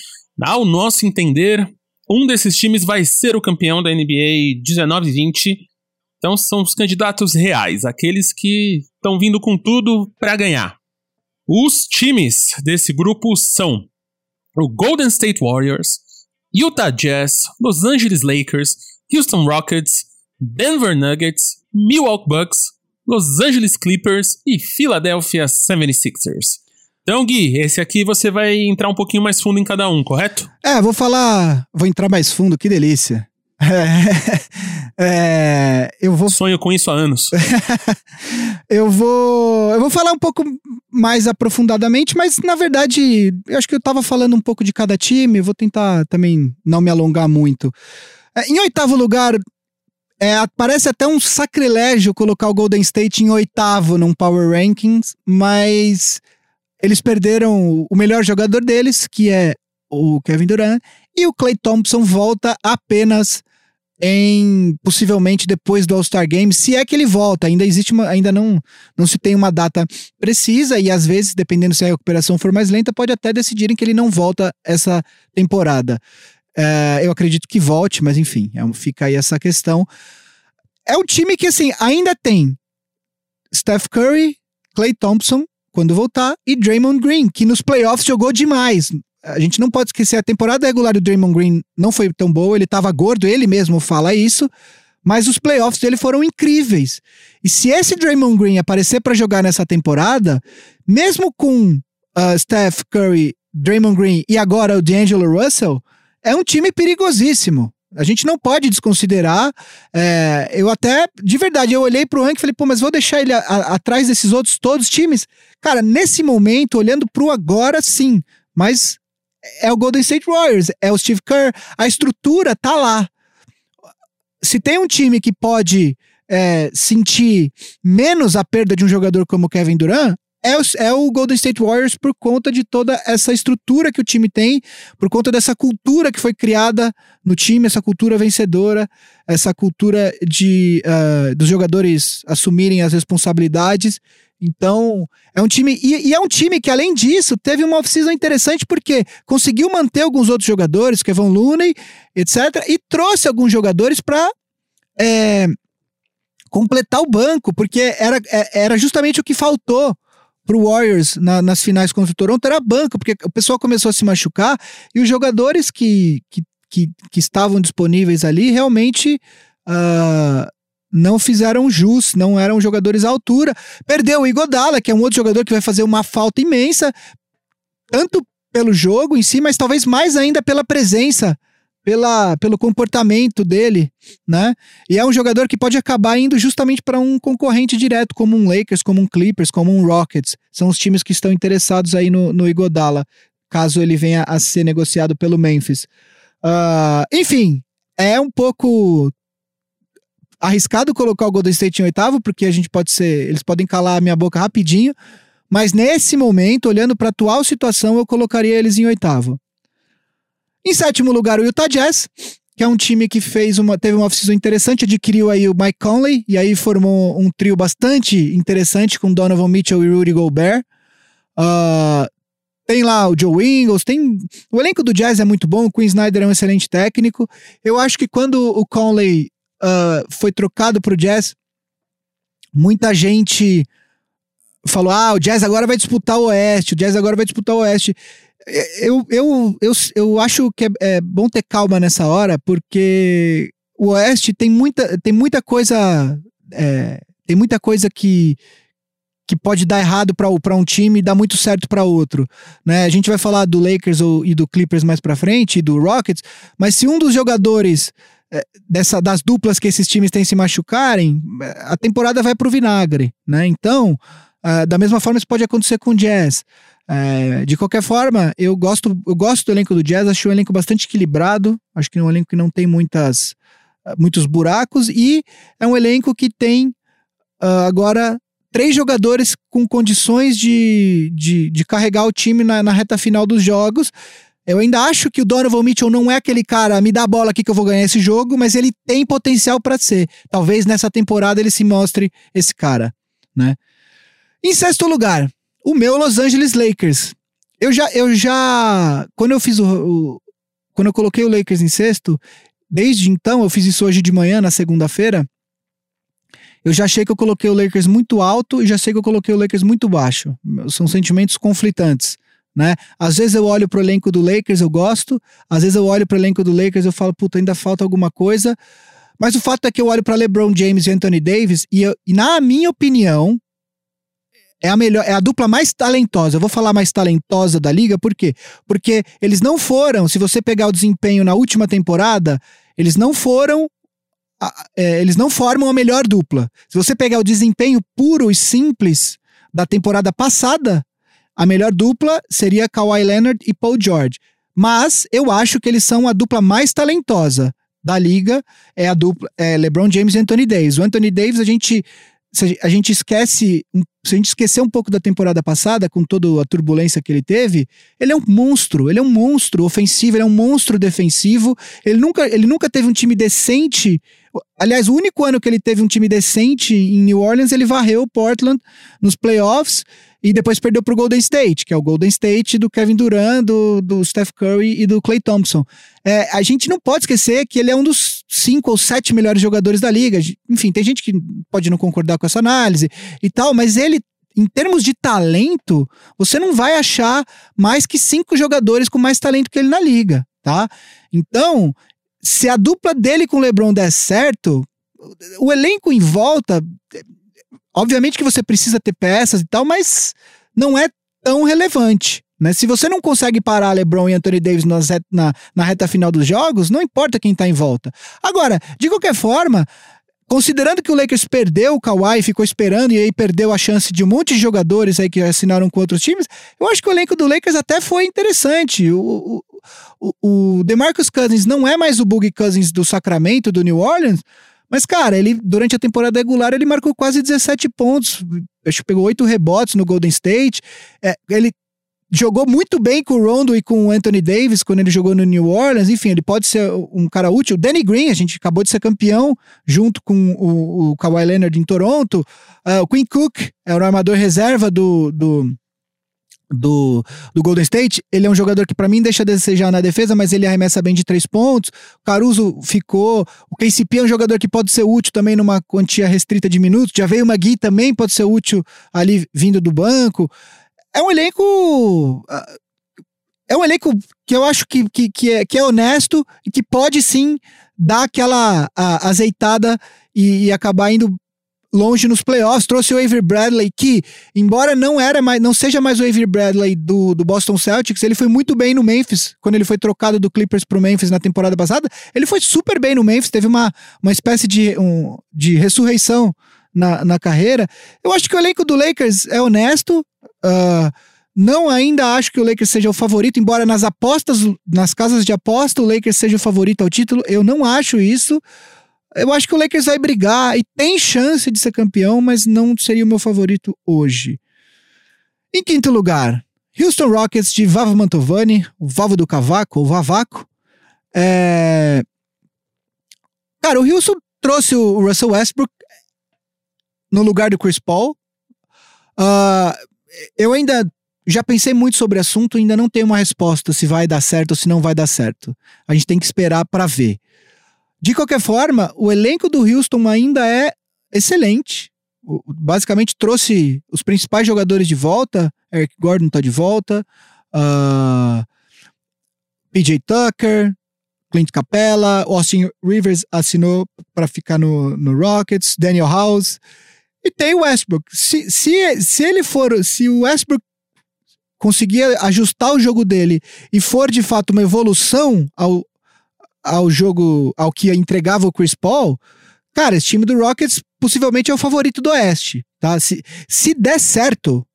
Speaker 1: ao nosso entender, um desses times vai ser o campeão da NBA 19-20 então são os candidatos reais, aqueles que estão vindo com tudo para ganhar. Os times desse grupo são o Golden State Warriors, Utah Jazz, Los Angeles Lakers, Houston Rockets, Denver Nuggets, Milwaukee Bucks, Los Angeles Clippers e Philadelphia 76ers. Então, Gui, esse aqui você vai entrar um pouquinho mais fundo em cada um, correto?
Speaker 2: É, vou falar. Vou entrar mais fundo, que delícia. É, eu vou.
Speaker 1: Sonho com isso há anos.
Speaker 2: eu vou. Eu vou falar um pouco mais aprofundadamente, mas na verdade, eu acho que eu tava falando um pouco de cada time. Vou tentar também não me alongar muito. É, em oitavo lugar, é, parece até um sacrilégio colocar o Golden State em oitavo num Power Rankings, mas eles perderam o melhor jogador deles, que é o Kevin Durant, e o Clay Thompson volta apenas em possivelmente depois do All-Star Game, se é que ele volta. Ainda existe uma, ainda não, não se tem uma data precisa e às vezes, dependendo se a recuperação for mais lenta, pode até decidirem que ele não volta essa temporada. É, eu acredito que volte, mas enfim, é, fica aí essa questão. É um time que assim ainda tem Steph Curry, Clay Thompson quando voltar e Draymond Green, que nos playoffs jogou demais a gente não pode esquecer, a temporada regular do Draymond Green não foi tão boa, ele estava gordo, ele mesmo fala isso, mas os playoffs dele foram incríveis. E se esse Draymond Green aparecer para jogar nessa temporada, mesmo com uh, Steph Curry, Draymond Green e agora o D'Angelo Russell, é um time perigosíssimo. A gente não pode desconsiderar. É, eu até, de verdade, eu olhei pro ranking e falei, pô, mas vou deixar ele a, a, atrás desses outros todos times. Cara, nesse momento, olhando pro agora, sim. Mas é o Golden State Warriors, é o Steve Kerr, a estrutura tá lá. Se tem um time que pode é, sentir menos a perda de um jogador como Kevin Durant, é o, é o, Golden State Warriors por conta de toda essa estrutura que o time tem, por conta dessa cultura que foi criada no time, essa cultura vencedora, essa cultura de uh, dos jogadores assumirem as responsabilidades então, é um time. E, e, é um time que, além disso, teve uma off-season interessante porque conseguiu manter alguns outros jogadores, Kevin Looney, etc., e trouxe alguns jogadores para é, completar o banco, porque era, é, era justamente o que faltou. pro Warriors na, nas finais contra o Toronto era banco, porque o pessoal começou a se machucar e os jogadores que, que, que, que estavam disponíveis ali realmente uh, não fizeram jus, não eram jogadores à altura. Perdeu o Igodala, que é um outro jogador que vai fazer uma falta imensa, tanto pelo jogo em si, mas talvez mais ainda pela presença pela, pelo comportamento dele, né? E é um jogador que pode acabar indo justamente para um concorrente direto, como um Lakers, como um Clippers, como um Rockets. São os times que estão interessados aí no, no Igodala, caso ele venha a ser negociado pelo Memphis. Uh, enfim, é um pouco arriscado colocar o Golden State em oitavo, porque a gente pode ser, eles podem calar a minha boca rapidinho, mas nesse momento, olhando para a atual situação, eu colocaria eles em oitavo. Em sétimo lugar, o Utah Jazz, que é um time que fez uma, teve uma oficina interessante, adquiriu aí o Mike Conley, e aí formou um trio bastante interessante com Donovan Mitchell e Rudy Gobert. Uh, tem lá o Joe Ingles, tem. O elenco do Jazz é muito bom, o Quinn Snyder é um excelente técnico. Eu acho que quando o Conley uh, foi trocado para o Jazz, muita gente falou: ah, o Jazz agora vai disputar o Oeste, o Jazz agora vai disputar o Oeste. Eu, eu, eu, eu acho que é, é bom ter calma nessa hora, porque o Oeste tem muita, tem muita coisa. É, tem muita coisa que, que pode dar errado para um time e dar muito certo para outro. Né? A gente vai falar do Lakers ou, e do Clippers mais para frente, e do Rockets, mas se um dos jogadores é, dessa, das duplas que esses times têm se machucarem, a temporada vai para o vinagre. Né? Então, uh, da mesma forma, isso pode acontecer com o Jazz. É, de qualquer forma, eu gosto, eu gosto do elenco do Jazz, acho um elenco bastante equilibrado, acho que é um elenco que não tem muitas, muitos buracos, e é um elenco que tem uh, agora três jogadores com condições de, de, de carregar o time na, na, reta final dos jogos. Eu ainda acho que o Donovan Mitchell não é aquele cara, me dá a bola aqui que eu vou ganhar esse jogo, mas ele tem potencial para ser. Talvez nessa temporada ele se mostre esse cara, né? Em sexto lugar, o meu Los Angeles Lakers. Eu já, eu já, quando eu fiz o, o quando eu coloquei o Lakers em sexto, desde então, eu fiz isso hoje de manhã, na segunda-feira, eu já achei que eu coloquei o Lakers muito alto e já sei que eu coloquei o Lakers muito baixo. São sentimentos conflitantes, né? Às vezes eu olho pro elenco do Lakers, eu gosto, às vezes eu olho pro elenco do Lakers, eu falo, puta, ainda falta alguma coisa. Mas o fato é que eu olho para LeBron James e Anthony Davis e, eu, e na minha opinião, é a melhor, é a dupla mais talentosa. Eu vou falar mais talentosa da liga, por quê? Porque eles não foram, se você pegar o desempenho na última temporada, eles não foram é, eles não formam a melhor dupla. Se você pegar o desempenho puro e simples da temporada passada, a melhor dupla seria Kawhi Leonard e Paul George. Mas eu acho que eles são a dupla mais talentosa da liga, é a dupla é LeBron James e Anthony Davis. O Anthony Davis a gente se a gente esquece, se a gente esquecer um pouco da temporada passada, com toda a turbulência que ele teve, ele é um monstro, ele é um monstro ofensivo, ele é um monstro defensivo. Ele nunca, ele nunca teve um time decente. Aliás, o único ano que ele teve um time decente em New Orleans, ele varreu Portland nos playoffs e depois perdeu para o Golden State, que é o Golden State do Kevin Durant, do, do Steph Curry e do Clay Thompson. É, a gente não pode esquecer que ele é um dos cinco ou sete melhores jogadores da liga. Enfim, tem gente que pode não concordar com essa análise e tal, mas ele em termos de talento, você não vai achar mais que cinco jogadores com mais talento que ele na liga, tá? Então, se a dupla dele com o LeBron der certo, o elenco em volta Obviamente que você precisa ter peças e tal, mas não é tão relevante. Né? Se você não consegue parar LeBron e Anthony Davis na, na, na reta final dos jogos, não importa quem está em volta. Agora, de qualquer forma, considerando que o Lakers perdeu o Kawhi, ficou esperando e aí perdeu a chance de um monte de jogadores aí que assinaram com outros times, eu acho que o elenco do Lakers até foi interessante. O, o, o DeMarcus Cousins não é mais o Boogie Cousins do Sacramento, do New Orleans, mas, cara, ele durante a temporada regular ele marcou quase 17 pontos. Acho que pegou oito rebotes no Golden State. É, ele jogou muito bem com o Rondo e com o Anthony Davis quando ele jogou no New Orleans. Enfim, ele pode ser um cara útil. Danny Green, a gente acabou de ser campeão junto com o, o Kawhi Leonard em Toronto. Uh, o Quinn Cook é o armador reserva do, do, do, do Golden State, ele é um jogador que para mim deixa a desejar na defesa, mas ele arremessa bem de três pontos. O Caruso ficou. O KCP é um jogador que pode ser útil também numa quantia restrita de minutos. Já veio o Magui também, pode ser útil ali vindo do banco. É um elenco. Ah, é um elenco que eu acho que, que, que, é, que é honesto e que pode sim dar aquela a, azeitada e, e acabar indo longe nos playoffs, trouxe o Avery Bradley, que, embora não era mais, não seja mais o Avery Bradley do, do Boston Celtics, ele foi muito bem no Memphis, quando ele foi trocado do Clippers pro Memphis na temporada passada. Ele foi super bem no Memphis, teve uma, uma espécie de, um, de ressurreição na, na carreira. Eu acho que o elenco do Lakers é honesto. Uh, não ainda acho que o Lakers seja o favorito, embora nas apostas, nas casas de aposta, o Lakers seja o favorito ao título. Eu não acho isso. Eu acho que o Lakers vai brigar e tem chance de ser campeão, mas não seria o meu favorito hoje. Em quinto lugar, Houston Rockets de Vavo Mantovani, o Vavo do Cavaco, o Vavaco. É... Cara, o Houston trouxe o Russell Westbrook no lugar do Chris Paul. Uh, eu ainda já pensei muito sobre o assunto, ainda não tenho uma resposta se vai dar certo ou se não vai dar certo. A gente tem que esperar para ver. De qualquer forma, o elenco do Houston ainda é excelente. Basicamente trouxe os principais jogadores de volta. Eric Gordon está de volta. Uh, ah, PJ Tucker, Clint Capella, Austin Rivers assinou para ficar no, no Rockets, Daniel House. E tem o Westbrook. Se, se, se ele for, se o Westbrook conseguir ajustar o jogo dele e for de fato uma evolução ao, ao jogo, ao que entregava o Chris Paul, cara, esse time do Rockets possivelmente é o favorito do Oeste, tá? Se, se der certo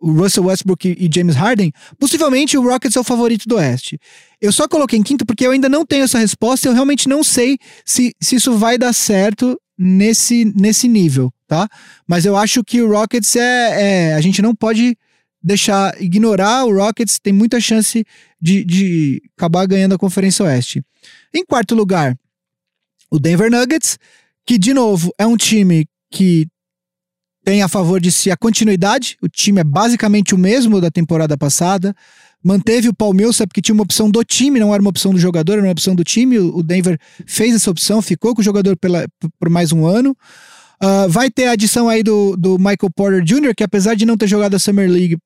Speaker 2: o Russell Westbrook e James Harden, possivelmente o Rockets é o favorito do Oeste. Eu só coloquei em quinto porque eu ainda não tenho essa resposta, eu realmente não sei se, se isso vai dar certo nesse, nesse nível, tá? Mas eu acho que o Rockets é, é a gente não pode deixar, ignorar o Rockets, tem muita chance de, de acabar ganhando a Conferência Oeste. Em quarto lugar, o Denver Nuggets, que de novo é um time que tem a favor de si a continuidade, o time é basicamente o mesmo da temporada passada, manteve o Paul Millsap, que tinha uma opção do time, não era uma opção do jogador, era uma opção do time, o Denver fez essa opção, ficou com o jogador pela, por mais um ano. Uh, vai ter a adição aí do, do Michael Porter Jr., que apesar de não ter jogado a Summer League,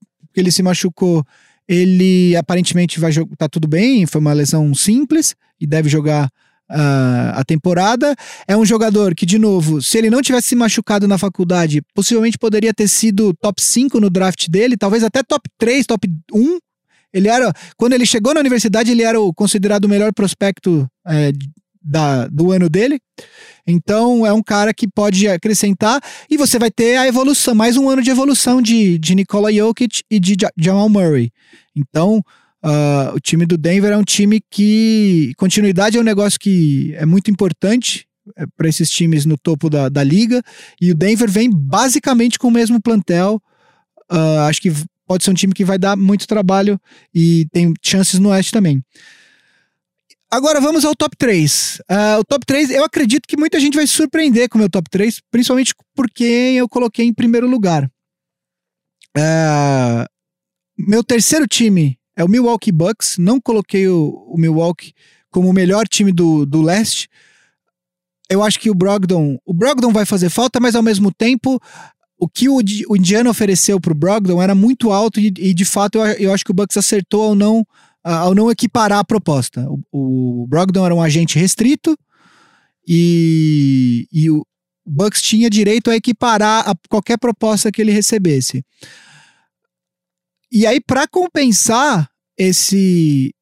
Speaker 2: ele se machucou, ele aparentemente vai jogar, tá tudo bem, foi uma lesão simples e deve jogar uh, a temporada. É um jogador que, de novo, se ele não tivesse se machucado na faculdade, possivelmente poderia ter sido top 5 no draft dele, talvez até top 3, top 1. Ele era, quando ele chegou na universidade, ele era o, considerado o melhor prospecto é, da, do ano dele. Então é um cara que pode acrescentar e você vai ter a evolução, mais um ano de evolução de, de Nikola Jokic e de Jamal Murray. Então uh, o time do Denver é um time que continuidade é um negócio que é muito importante é, para esses times no topo da, da liga e o Denver vem basicamente com o mesmo plantel. Uh, acho que pode ser um time que vai dar muito trabalho e tem chances no Oeste também. Agora vamos ao top 3. Uh, ah, o top 3, eu acredito que muita gente vai se surpreender com o meu top 3, principalmente porque eu coloquei em primeiro lugar. Uh, meu terceiro time é o Milwaukee Bucks. Não coloquei o, o Milwaukee como o melhor time do, do leste. Eu acho que o Brogdon. O Brogdon vai fazer falta, mas ao mesmo tempo. O que o, o Indiana ofereceu para o Brogdon era muito alto e, e de fato eu, eu acho que o Bucks acertou ao não ao não equiparar a proposta. O, o Brogdon era um agente restrito e, e o Bucks tinha direito a equiparar a qualquer proposta que ele recebesse. E aí, para compensar esse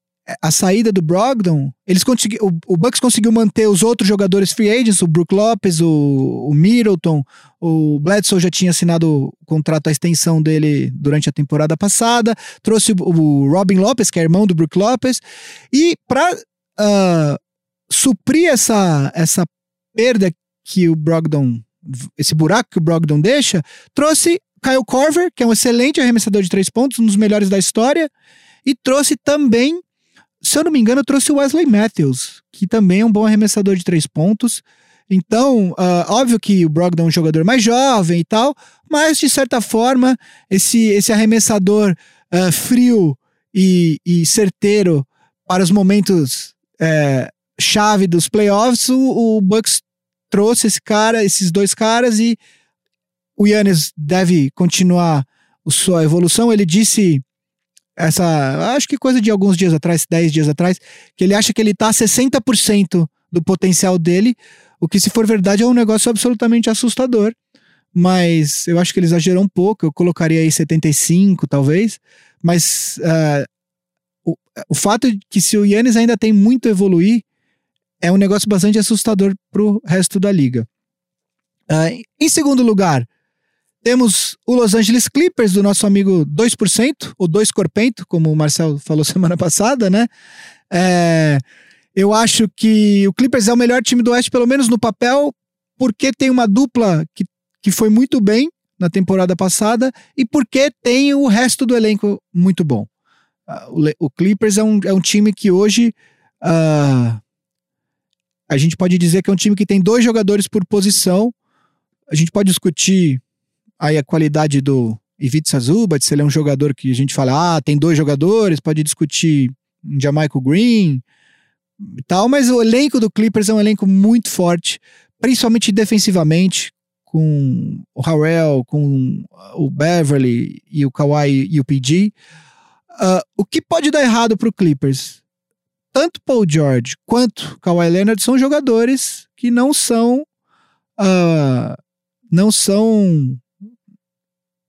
Speaker 2: a saída do Brogdon, eles o, o, Bucks conseguiu manter os outros jogadores free agents, o Brook Lopes, o, o Middleton, o Bledsoe já tinha assinado o contrato, a extensão dele durante a temporada passada, trouxe o, o Robin Lopes, que é irmão do Brook Lopes, e para uh, ah, suprir essa, essa perda que o Brogdon, esse buraco que o Brogdon deixa, trouxe Kyle Corver, que é um excelente arremessador de três pontos, um dos melhores da história, e trouxe também se eu não me engano, eu trouxe o Wesley Matthews, que também é um bom arremessador de três pontos. Então, uh, óbvio que o Brogdon é um jogador mais jovem e tal, mas de certa forma, esse, esse arremessador uh, frio e, e, certeiro para os momentos é, chave dos playoffs, o, o Bucks trouxe esse cara, esses dois caras e o Yannis deve continuar sua evolução. Ele disse essa, acho que coisa de alguns dias atrás, 10 dias atrás, que ele acha que ele tá a 60% do potencial dele, o que se for verdade é um negócio absolutamente assustador. Mas eu acho que ele exagerou um pouco, eu colocaria aí 75 talvez, mas uh, o, o fato de que se o Yannis ainda tem muito a evoluir, é um negócio bastante assustador pro resto da liga. Uh, em segundo lugar, temos o Los Angeles Clippers, do nosso amigo 2%, ou 2 Corpento, como o Marcel falou semana passada, né? É, eu acho que o Clippers é o melhor time do Oeste, pelo menos no papel, porque tem uma dupla que, que foi muito bem na temporada passada e porque tem o resto do elenco muito bom. O, o, Clippers é um, é um time que hoje uh, a gente pode dizer que é um time que tem dois jogadores por posição. A gente pode discutir aí a qualidade do Ivica Zubat, se ele é um jogador que a gente fala, ah, tem dois jogadores, pode discutir Jamaica Green e tal, mas o elenco do Clippers é um elenco muito forte, principalmente defensivamente, com o Harrell, com o Beverly e o Kawhi e o PG. Uh, ah, o que pode dar errado para o Clippers? Tanto Paul George quanto Kawhi Leonard são jogadores que não são uh, não são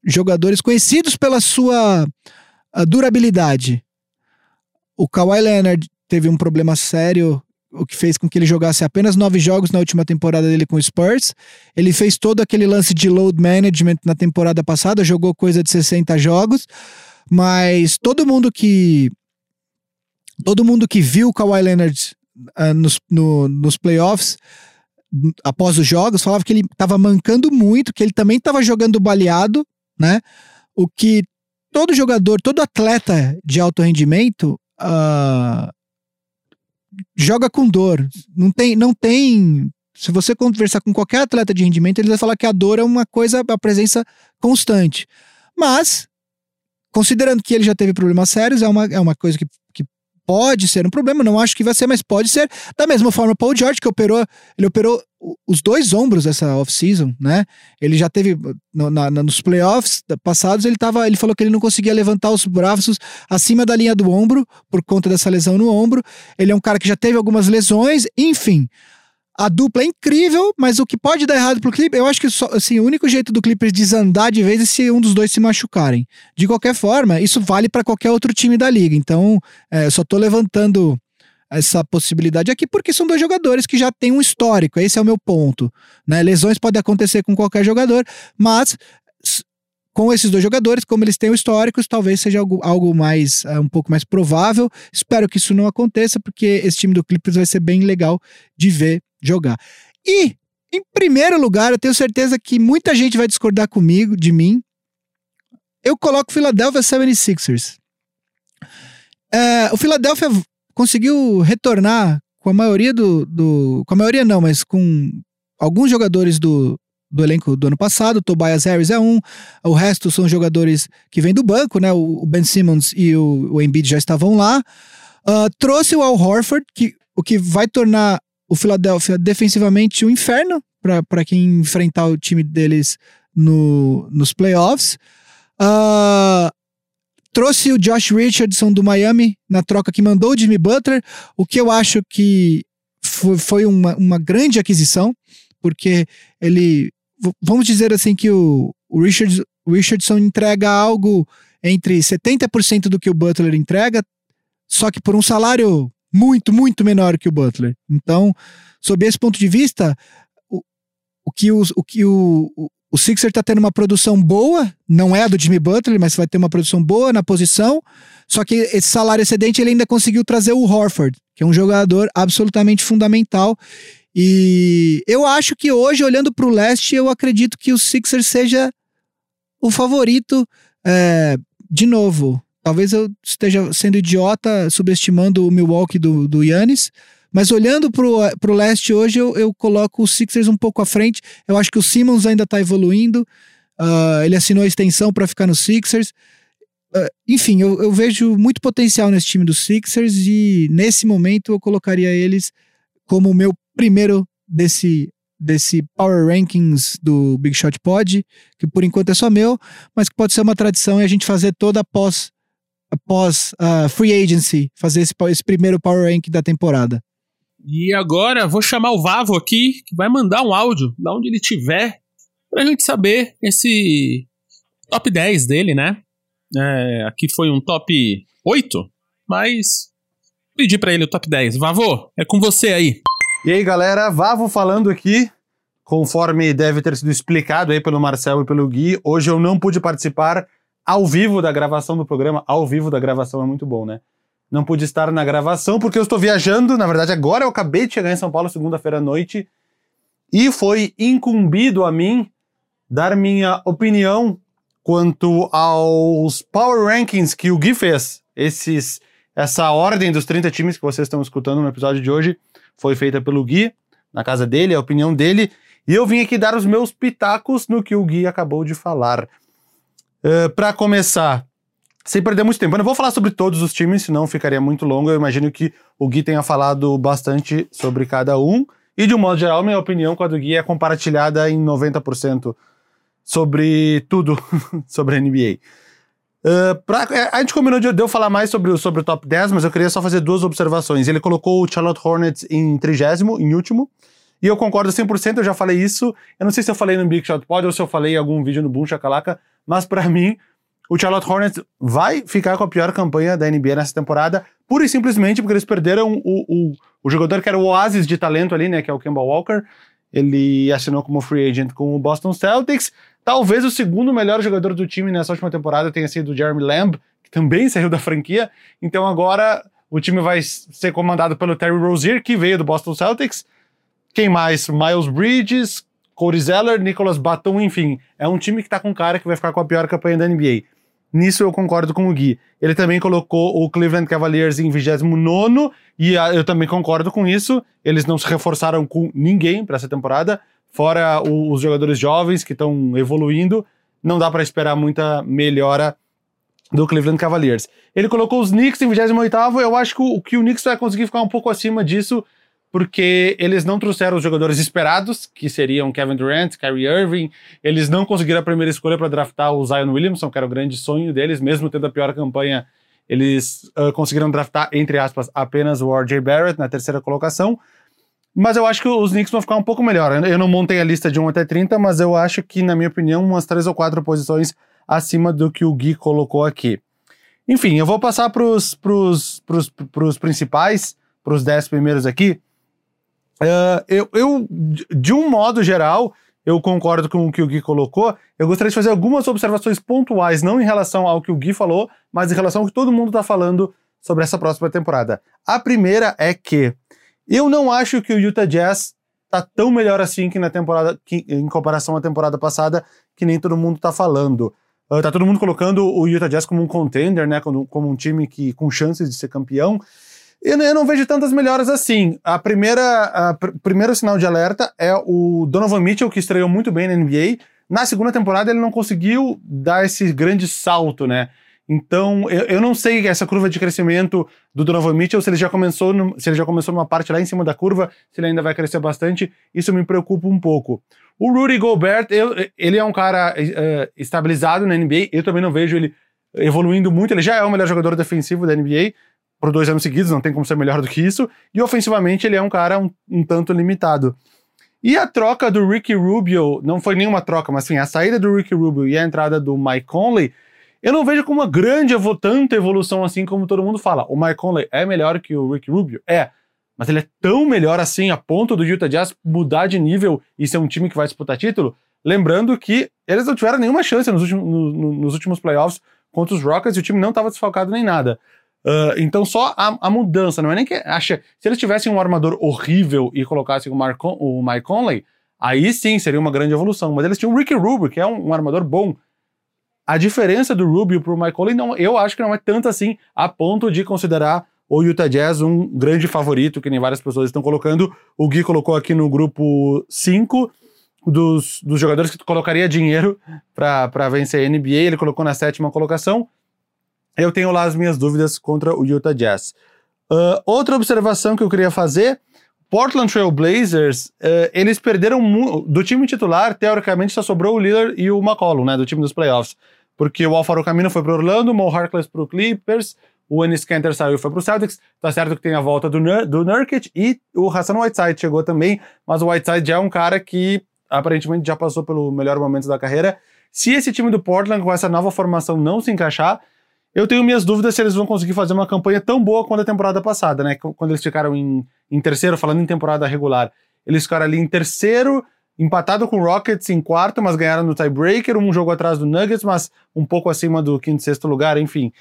Speaker 2: jogadores conhecidos pela sua durabilidade. O Kawhi Leonard teve um problema sério, o que fez com que ele jogasse apenas nove jogos na última temporada dele com o Spurs. Ele fez todo aquele lance de load management na temporada passada, jogou coisa de 60 jogos, mas todo mundo que todo mundo que viu o Kawhi Leonard uh, nos, no, nos playoffs após os jogos falava que ele estava mancando muito, que ele também estava jogando baleado, né? O que todo jogador, todo atleta de alto rendimento uh, joga com dor. Não tem, não tem. Se você conversar com qualquer atleta de rendimento, ele vai falar que a dor é uma coisa, a presença constante. Mas, considerando que ele já teve problemas sérios, é uma, é uma coisa que pode ser um problema, não acho que vai ser, mas pode ser. Da mesma forma, Paul George, que operou, ele operou os dois ombros essa off-season, né? Ele já teve no, na, nos playoffs passados, ele tava, ele falou que ele não conseguia levantar os braços acima da linha do ombro por conta dessa lesão no ombro. Ele é um cara que já teve algumas lesões, enfim. A dupla é incrível, mas o que pode dar errado pro Clippers, eu acho que só, assim, o único jeito do Clippers desandar de vez é se um dos dois se machucarem. De qualquer forma, isso vale para qualquer outro time da liga. Então, é, só tô levantando essa possibilidade aqui porque são dois jogadores que já têm um histórico. Esse é o meu ponto. Né? Lesões podem acontecer com qualquer jogador, mas com esses dois jogadores, como eles têm o histórico, talvez seja algo, algo mais uh, um pouco mais provável. Espero que isso não aconteça, porque esse time do Clippers vai ser bem legal de ver jogar. E, em primeiro lugar, eu tenho certeza que muita gente vai discordar comigo, de mim. Eu coloco o Philadelphia 76ers. É, o Philadelphia conseguiu retornar com a maioria do, do. Com a maioria não, mas com alguns jogadores do, do elenco do ano passado. O Tobias Harris é um, o resto são jogadores que vêm do banco, né? O, Ben Simmons e o, o Embiid já estavam lá. Uh, trouxe o Al Horford, que, o que vai tornar o Philadelphia defensivamente um inferno para quem enfrentar o time deles no, nos playoffs. Uh, trouxe o Josh Richardson do Miami na troca que mandou o Jimmy Butler, o que eu acho que foi, foi uma, uma grande aquisição, porque ele. Vamos dizer assim que o, o, Richard, o Richardson entrega algo entre 70% do que o Butler entrega, só que por um salário muito, muito menor que o Butler. Então, sob esse ponto de vista, o, o que, o, o, que o, o, o Sixer está tendo uma produção boa, não é a do Jimmy Butler, mas vai ter uma produção boa na posição. Só que esse salário excedente ele ainda conseguiu trazer o Horford, que é um jogador absolutamente fundamental. E eu acho que hoje, olhando para o leste, eu acredito que o Sixer seja o favorito. É, de novo, Talvez eu esteja sendo idiota subestimando o Milwaukee do, do Yannis, Mas olhando pro, pro leste hoje, eu, eu coloco os Sixers um pouco à frente. Eu acho que o Simmons ainda tá evoluindo. Uh, ele assinou a extensão para ficar no Sixers. Uh, enfim, eu, eu, vejo muito potencial nesse time dos Sixers e nesse momento eu colocaria eles como o meu primeiro desse, desse Power Rankings do Big Shot Pod, que por enquanto é só meu, mas que pode ser uma tradição e a gente fazer toda após, após uh, Free Agency, fazer esse, esse primeiro Power Rank da temporada.
Speaker 1: E agora vou chamar o Vavo aqui, que vai mandar um áudio, da onde ele estiver, pra gente saber esse top 10 dele, né? É, aqui foi um top 8, mas pedi para ele o top 10. Vavô, é com você aí.
Speaker 3: E aí, galera, Vavo falando aqui. Conforme deve ter sido explicado aí pelo Marcel e pelo Gui, hoje eu não pude participar ao vivo da gravação do programa. Ao vivo da gravação é muito bom, né? Não pude estar na gravação porque eu estou viajando. Na verdade, agora eu acabei de chegar em São Paulo, segunda-feira à noite, e foi incumbido a mim dar minha opinião quanto aos Power Rankings que o Gui fez. Esses, essa ordem dos 30 times que vocês estão escutando no episódio de hoje foi feita pelo Gui, na casa dele, a opinião dele. E eu vim aqui dar os meus pitacos no que o Gui acabou de falar. Eh, Para começar, sem perder muito tempo, eu não vou falar sobre todos os times, senão ficaria muito longo. Eu imagino que o Gui tenha falado bastante sobre cada um. E de um modo geral, minha opinião com a do Gui é compartilhada em 90% sobre tudo sobre a NBA. Uh, pra, é, a gente combinou de, de, eu falar mais sobre, sobre o top 10, mas eu queria só fazer duas observações. Ele colocou o Charlotte Hornets em trigésimo, em último, e eu concordo 100%, eu já falei isso. Eu não sei se eu falei no Big Shot Pod ou se eu falei em algum vídeo no Boom Chacalaca, mas para mim, o Charlotte Hornets vai ficar com a pior campanha da NBA nessa temporada, pura e simplesmente porque eles perderam o, o, o jogador que era o oásis de talento ali, né, que é o Kemba Walker. Ele assinou como free agent com o Boston Celtics. Talvez o segundo melhor jogador do time nessa última temporada tenha sido o Jeremy Lamb, que também saiu da franquia. Então agora o time vai ser comandado pelo Terry Rozier, que veio do Boston Celtics. Quem mais? Miles Bridges, Corey Zeller, Nicholas Batum, enfim. É um time que tá com cara que vai ficar com a pior campanha da NBA. Nisso eu concordo com o Gui. Ele também colocou o Cleveland Cavaliers em 29 e eu também concordo com isso. Eles não se reforçaram com ninguém para essa temporada, fora os jogadores jovens que estão evoluindo. Não dá para esperar muita melhora do Cleveland Cavaliers. Ele colocou os Knicks em 28 eu acho que o, que o Knicks vai conseguir ficar um pouco acima disso porque eles não trouxeram os jogadores esperados, que seriam Kevin Durant, Kyrie Irving. Eles não conseguiram a primeira escolha para draftar o Zion Williamson, que era o grande sonho deles, mesmo tendo a pior campanha. Eles uh, conseguiram draftar, entre aspas, apenas o R.J. Barrett na terceira colocação. Mas eu acho que os Knicks vão ficar um pouco melhor. Eu não montei a lista de 1 até 30, mas eu acho que, na minha opinião, umas três ou quatro posições acima do que o Gui colocou aqui. Enfim, eu vou passar para os principais, para os 10 primeiros aqui. Uh, eu, eu, de um modo geral, eu concordo com o que o Gui colocou. Eu gostaria de fazer algumas observações pontuais, não em relação ao que o Gui falou, mas em relação ao que todo mundo está falando sobre essa próxima temporada. A primeira é que eu não acho que o Utah Jazz tá tão melhor assim que na temporada, que, em comparação à temporada passada, que nem todo mundo tá falando. Uh, tá todo mundo colocando o Utah Jazz como um contender, né, como, como um time que com chances de ser campeão. Eu, eu não vejo tantas melhoras assim. A primeira, a pr primeiro sinal de alerta é o Donovan Mitchell, que estreou muito bem na NBA. Na segunda temporada ele não conseguiu dar esse grande salto, né? Então, eu, eu não sei essa curva de crescimento do Donovan Mitchell, se ele já começou no, se ele já começou numa parte lá em cima da curva, se ele ainda vai crescer bastante, isso me preocupa um pouco. O Rudy Gobert, eu, ele é um cara uh, estabilizado na NBA, eu também não vejo ele evoluindo muito, ele já é o melhor jogador defensivo da NBA, por dois anos seguidos, não tem como ser melhor do que isso. E ofensivamente ele é um cara um, um tanto limitado. E a troca do Ricky Rubio, não foi nenhuma troca, mas sim, a saída do Ricky Rubio e a entrada do Mike Conley, eu não vejo como uma grande, tanta evolução assim como todo mundo fala. O Mike Conley é melhor que o Ricky Rubio? É. Mas ele é tão melhor assim a ponto do Utah Jazz mudar de nível e ser um time que vai disputar título? Lembrando que eles não tiveram nenhuma chance nos últimos, no, nos últimos playoffs contra os Rockets e o time não estava desfalcado nem nada. Uh, então só a, a, mudança, não é nem que acha. Se eles tivessem um armador horrível e colocassem o, o Mike Conley, aí sim seria uma grande evolução. Mas eles tinham o Ricky Rubio, que é um, um armador bom. A diferença do Rubio pro Mike Conley, não, eu acho que não é tanto assim a ponto de considerar o Utah Jazz um grande favorito, que nem várias pessoas estão colocando. O Gui colocou aqui no grupo 5 dos, dos jogadores que colocaria dinheiro para vencer a NBA. Ele colocou na sétima colocação. Eu tenho lá as minhas dúvidas contra o Utah Jazz. Uh, outra observação que eu queria fazer Portland Trail Blazers, uh, eles perderam do time titular, teoricamente só sobrou o Lillard e o McCollum, né, do time dos playoffs. Porque o Alfaro Camino foi para Orlando, o Mo Harkless para o Clippers, o Ennis Kanter saiu e foi para o Celtics. Tá certo que tem a volta do, Nur do Nurkic e o Hassan Whiteside chegou também, mas o Whiteside já é um cara que aparentemente já passou pelo melhor momento da carreira. Se esse time do Portland com essa nova formação não se encaixar, eu tenho minhas dúvidas se eles vão conseguir fazer uma campanha tão boa quanto a temporada passada, né? Quando eles ficaram em, em terceiro, falando em temporada regular. Eles ficaram ali em terceiro, empatado com o Rockets em quarto, mas ganharam no tiebreaker, um jogo atrás do Nuggets, mas um pouco acima do quinto e sexto lugar, enfim.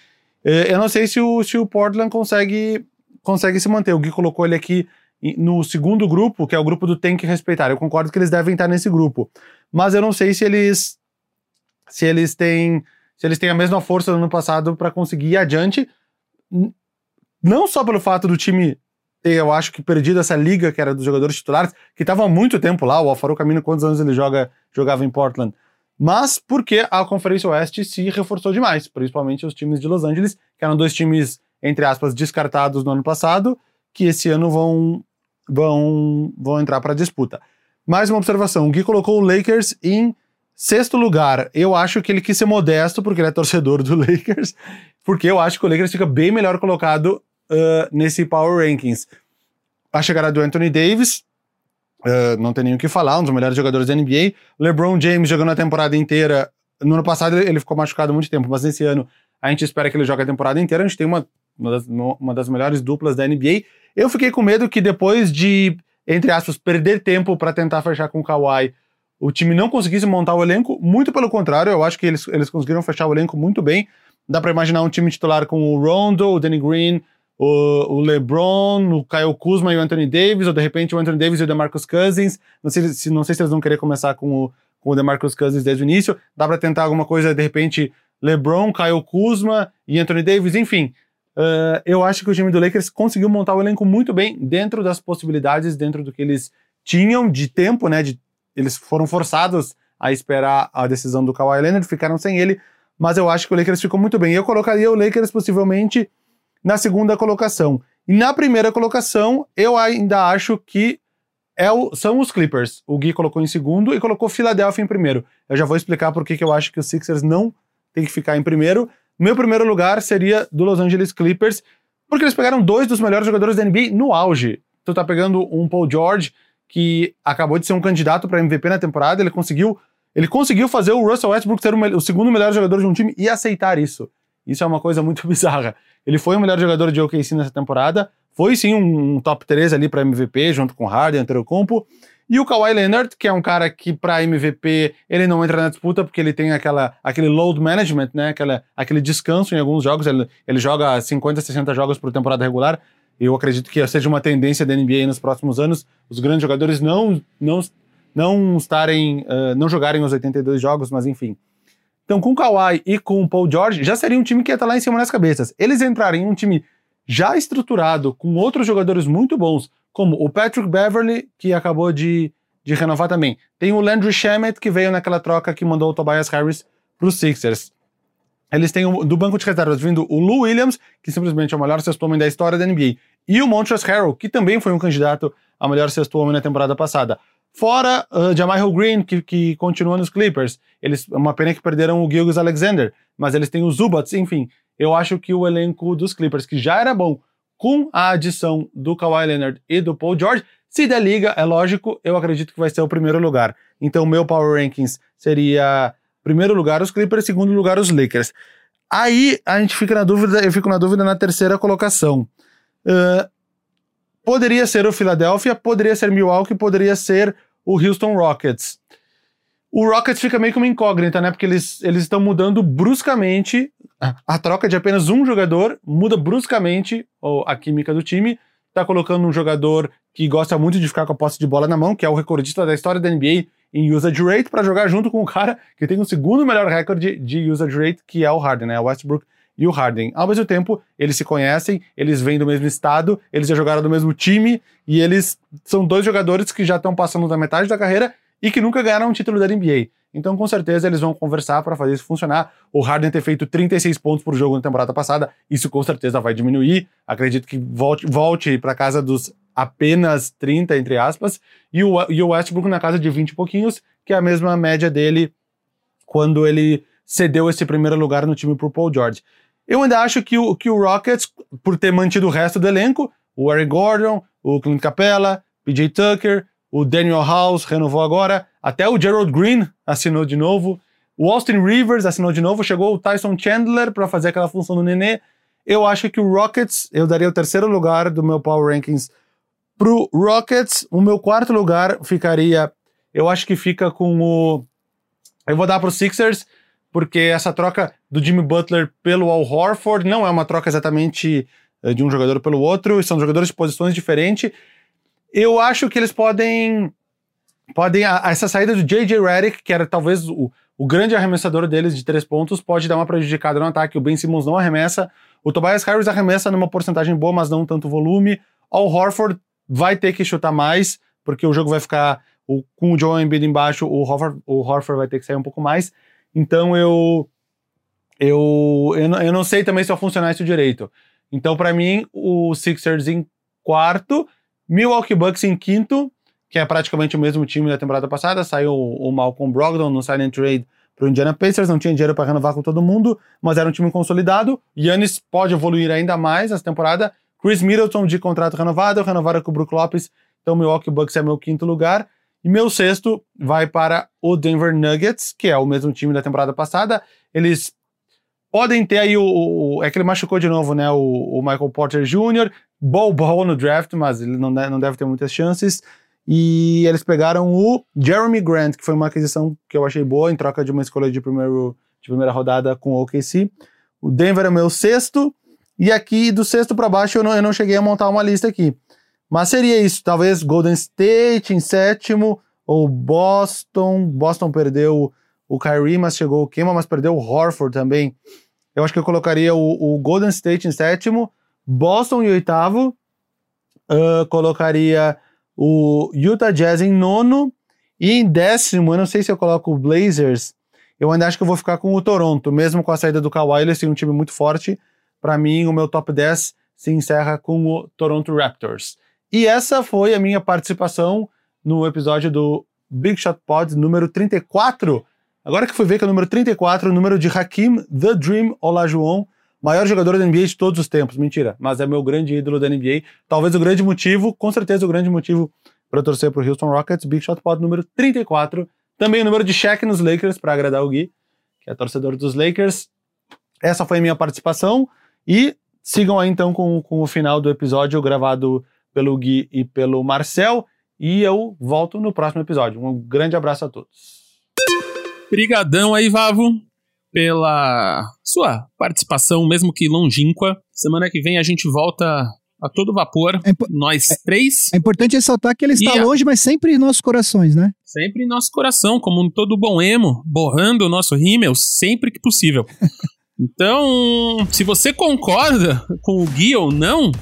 Speaker 3: É, eu não sei se o, se o Portland consegue, consegue se manter. O Gui colocou ele aqui no segundo grupo, que é o grupo do tem que respeitar. Eu concordo que eles devem estar nesse grupo. Mas eu não sei se eles se eles têm se eles têm a mesma força do ano passado para conseguir ir adiante, não só pelo fato do time ter, eu acho que perdido essa liga que era dos jogadores titulares, que estava há muito tempo lá, o Alfaro Camino, quantos anos ele joga, jogava em Portland, mas porque a Conferência Oeste se reforçou demais, principalmente os times de Los Angeles, que eram dois times, entre aspas, descartados no ano passado, que esse ano vão, vão, vão entrar para a disputa. Mais uma observação: o Gui colocou o Lakers em Sexto lugar, eu acho que ele quis ser modesto, porque ele é torcedor do Lakers, porque eu acho que o Lakers fica bem melhor colocado uh, nesse Power Rankings. A chegada do Anthony Davis, uh, não tem nem o que falar, um dos melhores jogadores da NBA. LeBron James jogando a temporada inteira. No ano passado ele ficou machucado muito tempo, mas nesse ano a gente espera que ele jogue a temporada inteira. A gente tem uma, uma, das, uma das melhores duplas da NBA. Eu fiquei com medo que depois de, entre aspas, perder tempo para tentar fechar com o Kawhi o time não conseguisse montar o elenco, muito pelo contrário, eu acho que eles, eles conseguiram fechar o elenco muito bem. Dá para imaginar um time titular com o Rondo, o Danny Green, o, o, LeBron, o Kyle Kuzma e o Anthony Davis, ou de repente o Anthony Davis e o DeMarcus Cousins. Não sei se, não sei se eles vão querer começar com o, com o DeMarcus Cousins desde o início. Dá para tentar alguma coisa, de repente, LeBron, Kyle Kuzma e Anthony Davis, enfim. Uh, eu acho que o time do Lakers conseguiu montar o elenco muito bem dentro das possibilidades, dentro do que eles tinham de tempo, né, de eles foram forçados a esperar a decisão do Kawhi Leonard, ficaram sem ele, mas eu acho que o Lakers ficou muito bem. Eu colocaria o Lakers possivelmente na segunda colocação. E na primeira colocação, eu ainda acho que é o, são os Clippers. O Gui colocou em segundo e colocou Philadelphia em primeiro. Eu já vou explicar por que eu acho que os Sixers não tem que ficar em primeiro. Meu primeiro lugar seria do Los Angeles Clippers, porque eles pegaram dois dos melhores jogadores da NBA no auge. Tu tá pegando um Paul George que acabou de ser um candidato para MVP na temporada, ele conseguiu, ele conseguiu fazer o Russell Westbrook ser o, o, segundo melhor jogador de um time e aceitar isso. Isso é uma coisa muito bizarra. Ele foi o melhor jogador de OKC nessa temporada, foi sim um, um top 3 ali para MVP, junto com Harden, Antetokounmpo, e o Kawhi Leonard, que é um cara que para MVP ele não entra na disputa porque ele tem aquela, aquele load management, né? Aquela, aquele descanso em alguns jogos. Ele, ele joga 50, 60 jogos por temporada regular. Eu acredito que seja uma tendência da NBA nos próximos anos, os grandes jogadores não não não estarem, uh, não jogarem os 82 jogos, mas enfim. Então, com o Kawhi e com o Paul George, já seria um time que ia estar lá em cima das cabeças. Eles entrarem em um time já estruturado, com outros jogadores muito bons, como o Patrick Beverly, que acabou de, de renovar também. Tem o Landry Shamet, que veio naquela troca que mandou o Tobias Harris para os Sixers. Eles têm do banco de reservas vindo o Lou Williams, que simplesmente é o melhor sexto homem da história da NBA, e o Montrezl Harrell, que também foi um candidato a melhor sexto homem na temporada passada. Fora uh, Jamal Green, que, que continua nos Clippers. Eles, é uma pena que perderam o Gilgis Alexander, mas eles têm os Zubats, enfim. Eu acho que o elenco dos Clippers, que já era bom, com a adição do Kawhi Leonard e do Paul George, se der liga, é lógico, eu acredito que vai ser o primeiro lugar. Então, meu Power Rankings seria Primeiro lugar os Clippers, segundo lugar os Lakers. Aí a gente fica na dúvida, eu fico na dúvida na terceira colocação. Uh, poderia ser o Philadelphia, poderia ser Milwaukee, poderia ser o Houston Rockets. O Rockets fica meio que uma incógnita, né? Porque eles, eles estão mudando bruscamente. A troca de apenas um jogador muda bruscamente a química do time. Tá colocando um jogador que gosta muito de ficar com a posse de bola na mão, que é o recordista da história da NBA em usage rate para jogar junto com o cara que tem o segundo melhor recorde de usage rate, que é o Harden, né? O Westbrook e o Harden. Ao mesmo tempo, eles se conhecem, eles vêm do mesmo estado, eles já jogaram do mesmo time e eles são dois jogadores que já estão passando da metade da carreira e que nunca ganharam um título da NBA. Então, com certeza, eles vão conversar para fazer isso funcionar. O Harden ter feito 36 pontos por jogo na temporada passada, isso com certeza vai diminuir. Acredito que volte, volte para casa dos apenas 30, entre aspas, e o, e o Westbrook na casa de 20 e pouquinhos, que é a mesma média dele quando ele cedeu esse primeiro lugar no time pro Paul George. Eu ainda acho que o, que o Rockets, por ter mantido o resto do elenco, o Eric Gordon, o Clint Capella, PJ Tucker, o Daniel House renovou agora, até o Gerald Green assinou de novo, o Austin Rivers assinou de novo, chegou o Tyson Chandler para fazer aquela função do Nenê. Eu acho que o Rockets, eu daria o terceiro lugar do meu Power Rankings pro Rockets. O meu quarto lugar ficaria, eu acho que fica com o. Eu vou dar pro Sixers, porque essa troca do Jimmy Butler pelo Al Horford não é uma troca exatamente eh, de um jogador pelo outro, são jogadores de posições diferentes. Eu acho que eles podem. podem essa saída do J.J. Redick, que era talvez o, o grande arremessador deles de três pontos, pode dar uma prejudicada no ataque. O Ben Simmons não arremessa. O Tobias Harris arremessa numa porcentagem boa, mas não tanto volume. Al Horford vai ter que chutar mais, porque o jogo vai ficar o, com o Joe Embiid embaixo, o Horford, o Horford vai ter que sair um pouco mais. Então eu eu, eu, eu não sei também se vai funcionar isso direito. Então para mim o Sixers em quarto, Milwaukee Bucks em quinto, que é praticamente o mesmo time da temporada passada, saiu o, o Malcolm Brogdon no and trade para o Indiana Pacers, não tinha dinheiro para renovar com todo mundo, mas era um time consolidado. Yannis pode evoluir ainda mais essa temporada Chris Middleton de contrato renovado, renovaram com o Brook Lopes, então Milwaukee Bucks é meu quinto lugar. E meu sexto vai para o Denver Nuggets, que é o mesmo time da temporada passada. Eles podem ter aí o. o é que ele machucou de novo, né? O, o Michael Porter Jr., ball no draft, mas ele não, não deve ter muitas chances. E eles pegaram o Jeremy Grant, que foi uma aquisição que eu achei boa, em troca de uma escolha de, primeiro, de primeira rodada com o OKC. O Denver é meu sexto. E aqui, do sexto para baixo, eu não, eu não cheguei a montar uma lista aqui. Mas seria isso, talvez Golden State em sétimo, ou Boston. Boston perdeu o Kyrie, mas chegou o Kema, mas perdeu o Horford também. Eu acho que eu colocaria o, o Golden State em sétimo, Boston em oitavo, uh, colocaria o Utah Jazz em nono, e em décimo, eu não sei se eu coloco o Blazers, eu ainda acho que eu vou ficar com o Toronto, mesmo com a saída do Kawhi, eles têm um time muito forte, para mim, o meu top 10 se encerra com o Toronto Raptors. E essa foi a minha participação no episódio do Big Shot Pod número 34. Agora que fui ver que é o número 34, o número de Hakim The Dream Olajuwon, maior jogador da NBA de todos os tempos. Mentira, mas é meu grande ídolo da NBA. Talvez o grande motivo, com certeza o grande motivo para torcer para o Houston Rockets, Big Shot Pod número 34. Também o número de Shaq nos Lakers, para agradar o Gui, que é torcedor dos Lakers. Essa foi a minha participação. E sigam aí então com, com o final do episódio gravado pelo Gui e pelo Marcel. E eu volto no próximo episódio. Um grande abraço a todos.
Speaker 1: Obrigadão aí, Vavo, pela sua participação, mesmo que longínqua. Semana que vem a gente volta a todo vapor, é nós é, três.
Speaker 2: É importante ressaltar que ele está a... longe, mas sempre em nossos corações, né?
Speaker 1: Sempre em nosso coração, como todo bom emo, borrando o nosso rímel sempre que possível. Então, se você concorda com o Gui ou não,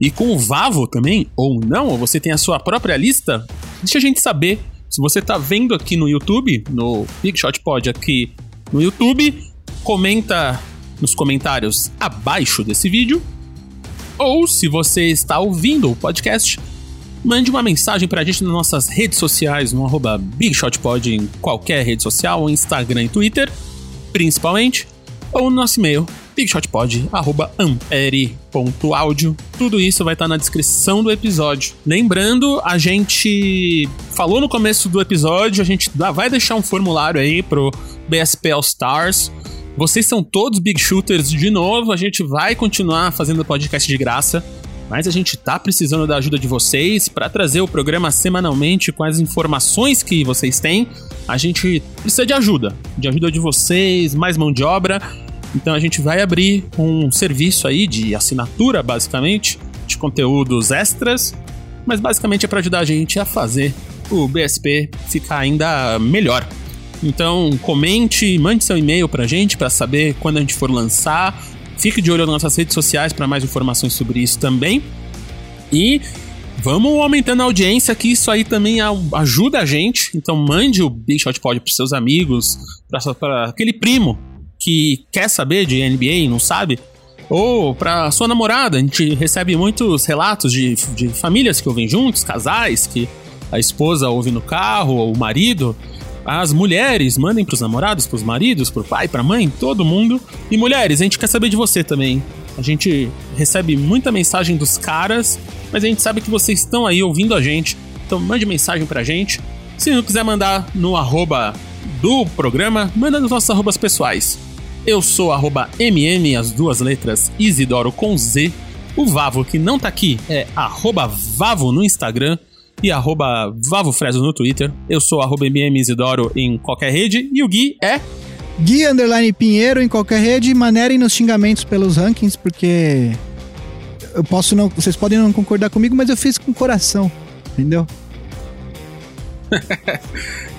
Speaker 1: e com o Vavo também, ou não, ou você tem a sua própria lista, deixa a gente saber. Se você tá vendo aqui no YouTube, no Big Shot Pod aqui no YouTube, comenta nos comentários abaixo desse vídeo. Ou se você está ouvindo o podcast, mande uma mensagem pra gente nas nossas redes sociais, no arroba BigShotPod em qualquer rede social, Instagram e Twitter, principalmente ou no nosso e-mail bigshotpod.ampere.audio. Tudo isso vai estar na descrição do episódio. Lembrando, a gente falou no começo do episódio, a gente vai deixar um formulário aí pro BSP All Stars. Vocês são todos big shooters de novo, a gente vai continuar fazendo podcast de graça. Mas a gente tá precisando da ajuda de vocês para trazer o programa semanalmente com as informações que vocês têm. A gente precisa de ajuda, de ajuda de vocês, mais mão de obra. Então a gente vai abrir um serviço aí de assinatura, basicamente, de conteúdos extras, mas basicamente é para ajudar a gente a fazer o BSP ficar ainda melhor. Então comente, mande seu e-mail pra gente para saber quando a gente for lançar Fique de olho nas nossas redes sociais para mais informações sobre isso também. E vamos aumentando a audiência, que isso aí também ajuda a gente. Então mande o Big Shot Pod para seus amigos, para aquele primo que quer saber de NBA e não sabe. Ou para sua namorada, a gente recebe muitos relatos de, de famílias que ouvem juntos, casais, que a esposa ouve no carro, ou o marido. As mulheres mandem pros namorados, pros maridos, pro pai, pra mãe, todo mundo. E mulheres, a gente quer saber de você também. A gente recebe muita mensagem dos caras, mas a gente sabe que vocês estão aí ouvindo a gente. Então mande mensagem pra gente. Se não quiser mandar no arroba do programa, manda nos nossos arrobas pessoais. Eu sou arroba MM, as duas letras, Isidoro com Z. O Vavo, que não tá aqui, é arroba Vavo no Instagram e arroba VavoFresno no Twitter. Eu sou arroba MMIsidoro em qualquer rede e o Gui é...
Speaker 2: Gui Underline Pinheiro em qualquer rede. Manerem nos xingamentos pelos rankings, porque eu posso não... Vocês podem não concordar comigo, mas eu fiz com coração, entendeu?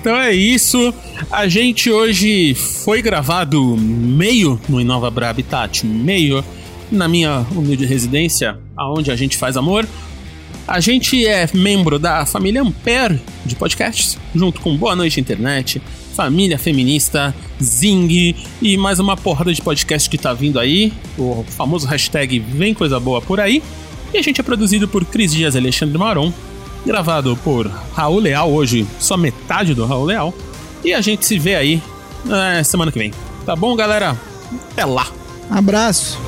Speaker 1: então é isso. A gente hoje foi gravado meio no Inova Bra Habitat, meio na minha humilde residência, aonde a gente faz amor. A gente é membro da família Ampere de podcasts, junto com Boa Noite Internet, Família Feminista, Zing e mais uma porrada de podcast que tá vindo aí. O famoso hashtag Vem Coisa Boa por aí. E a gente é produzido por Cris Dias e Alexandre Maron, gravado por Raul Leal, hoje só metade do Raul Leal. E a gente se vê aí é, semana que vem. Tá bom, galera? Até lá.
Speaker 2: Abraço.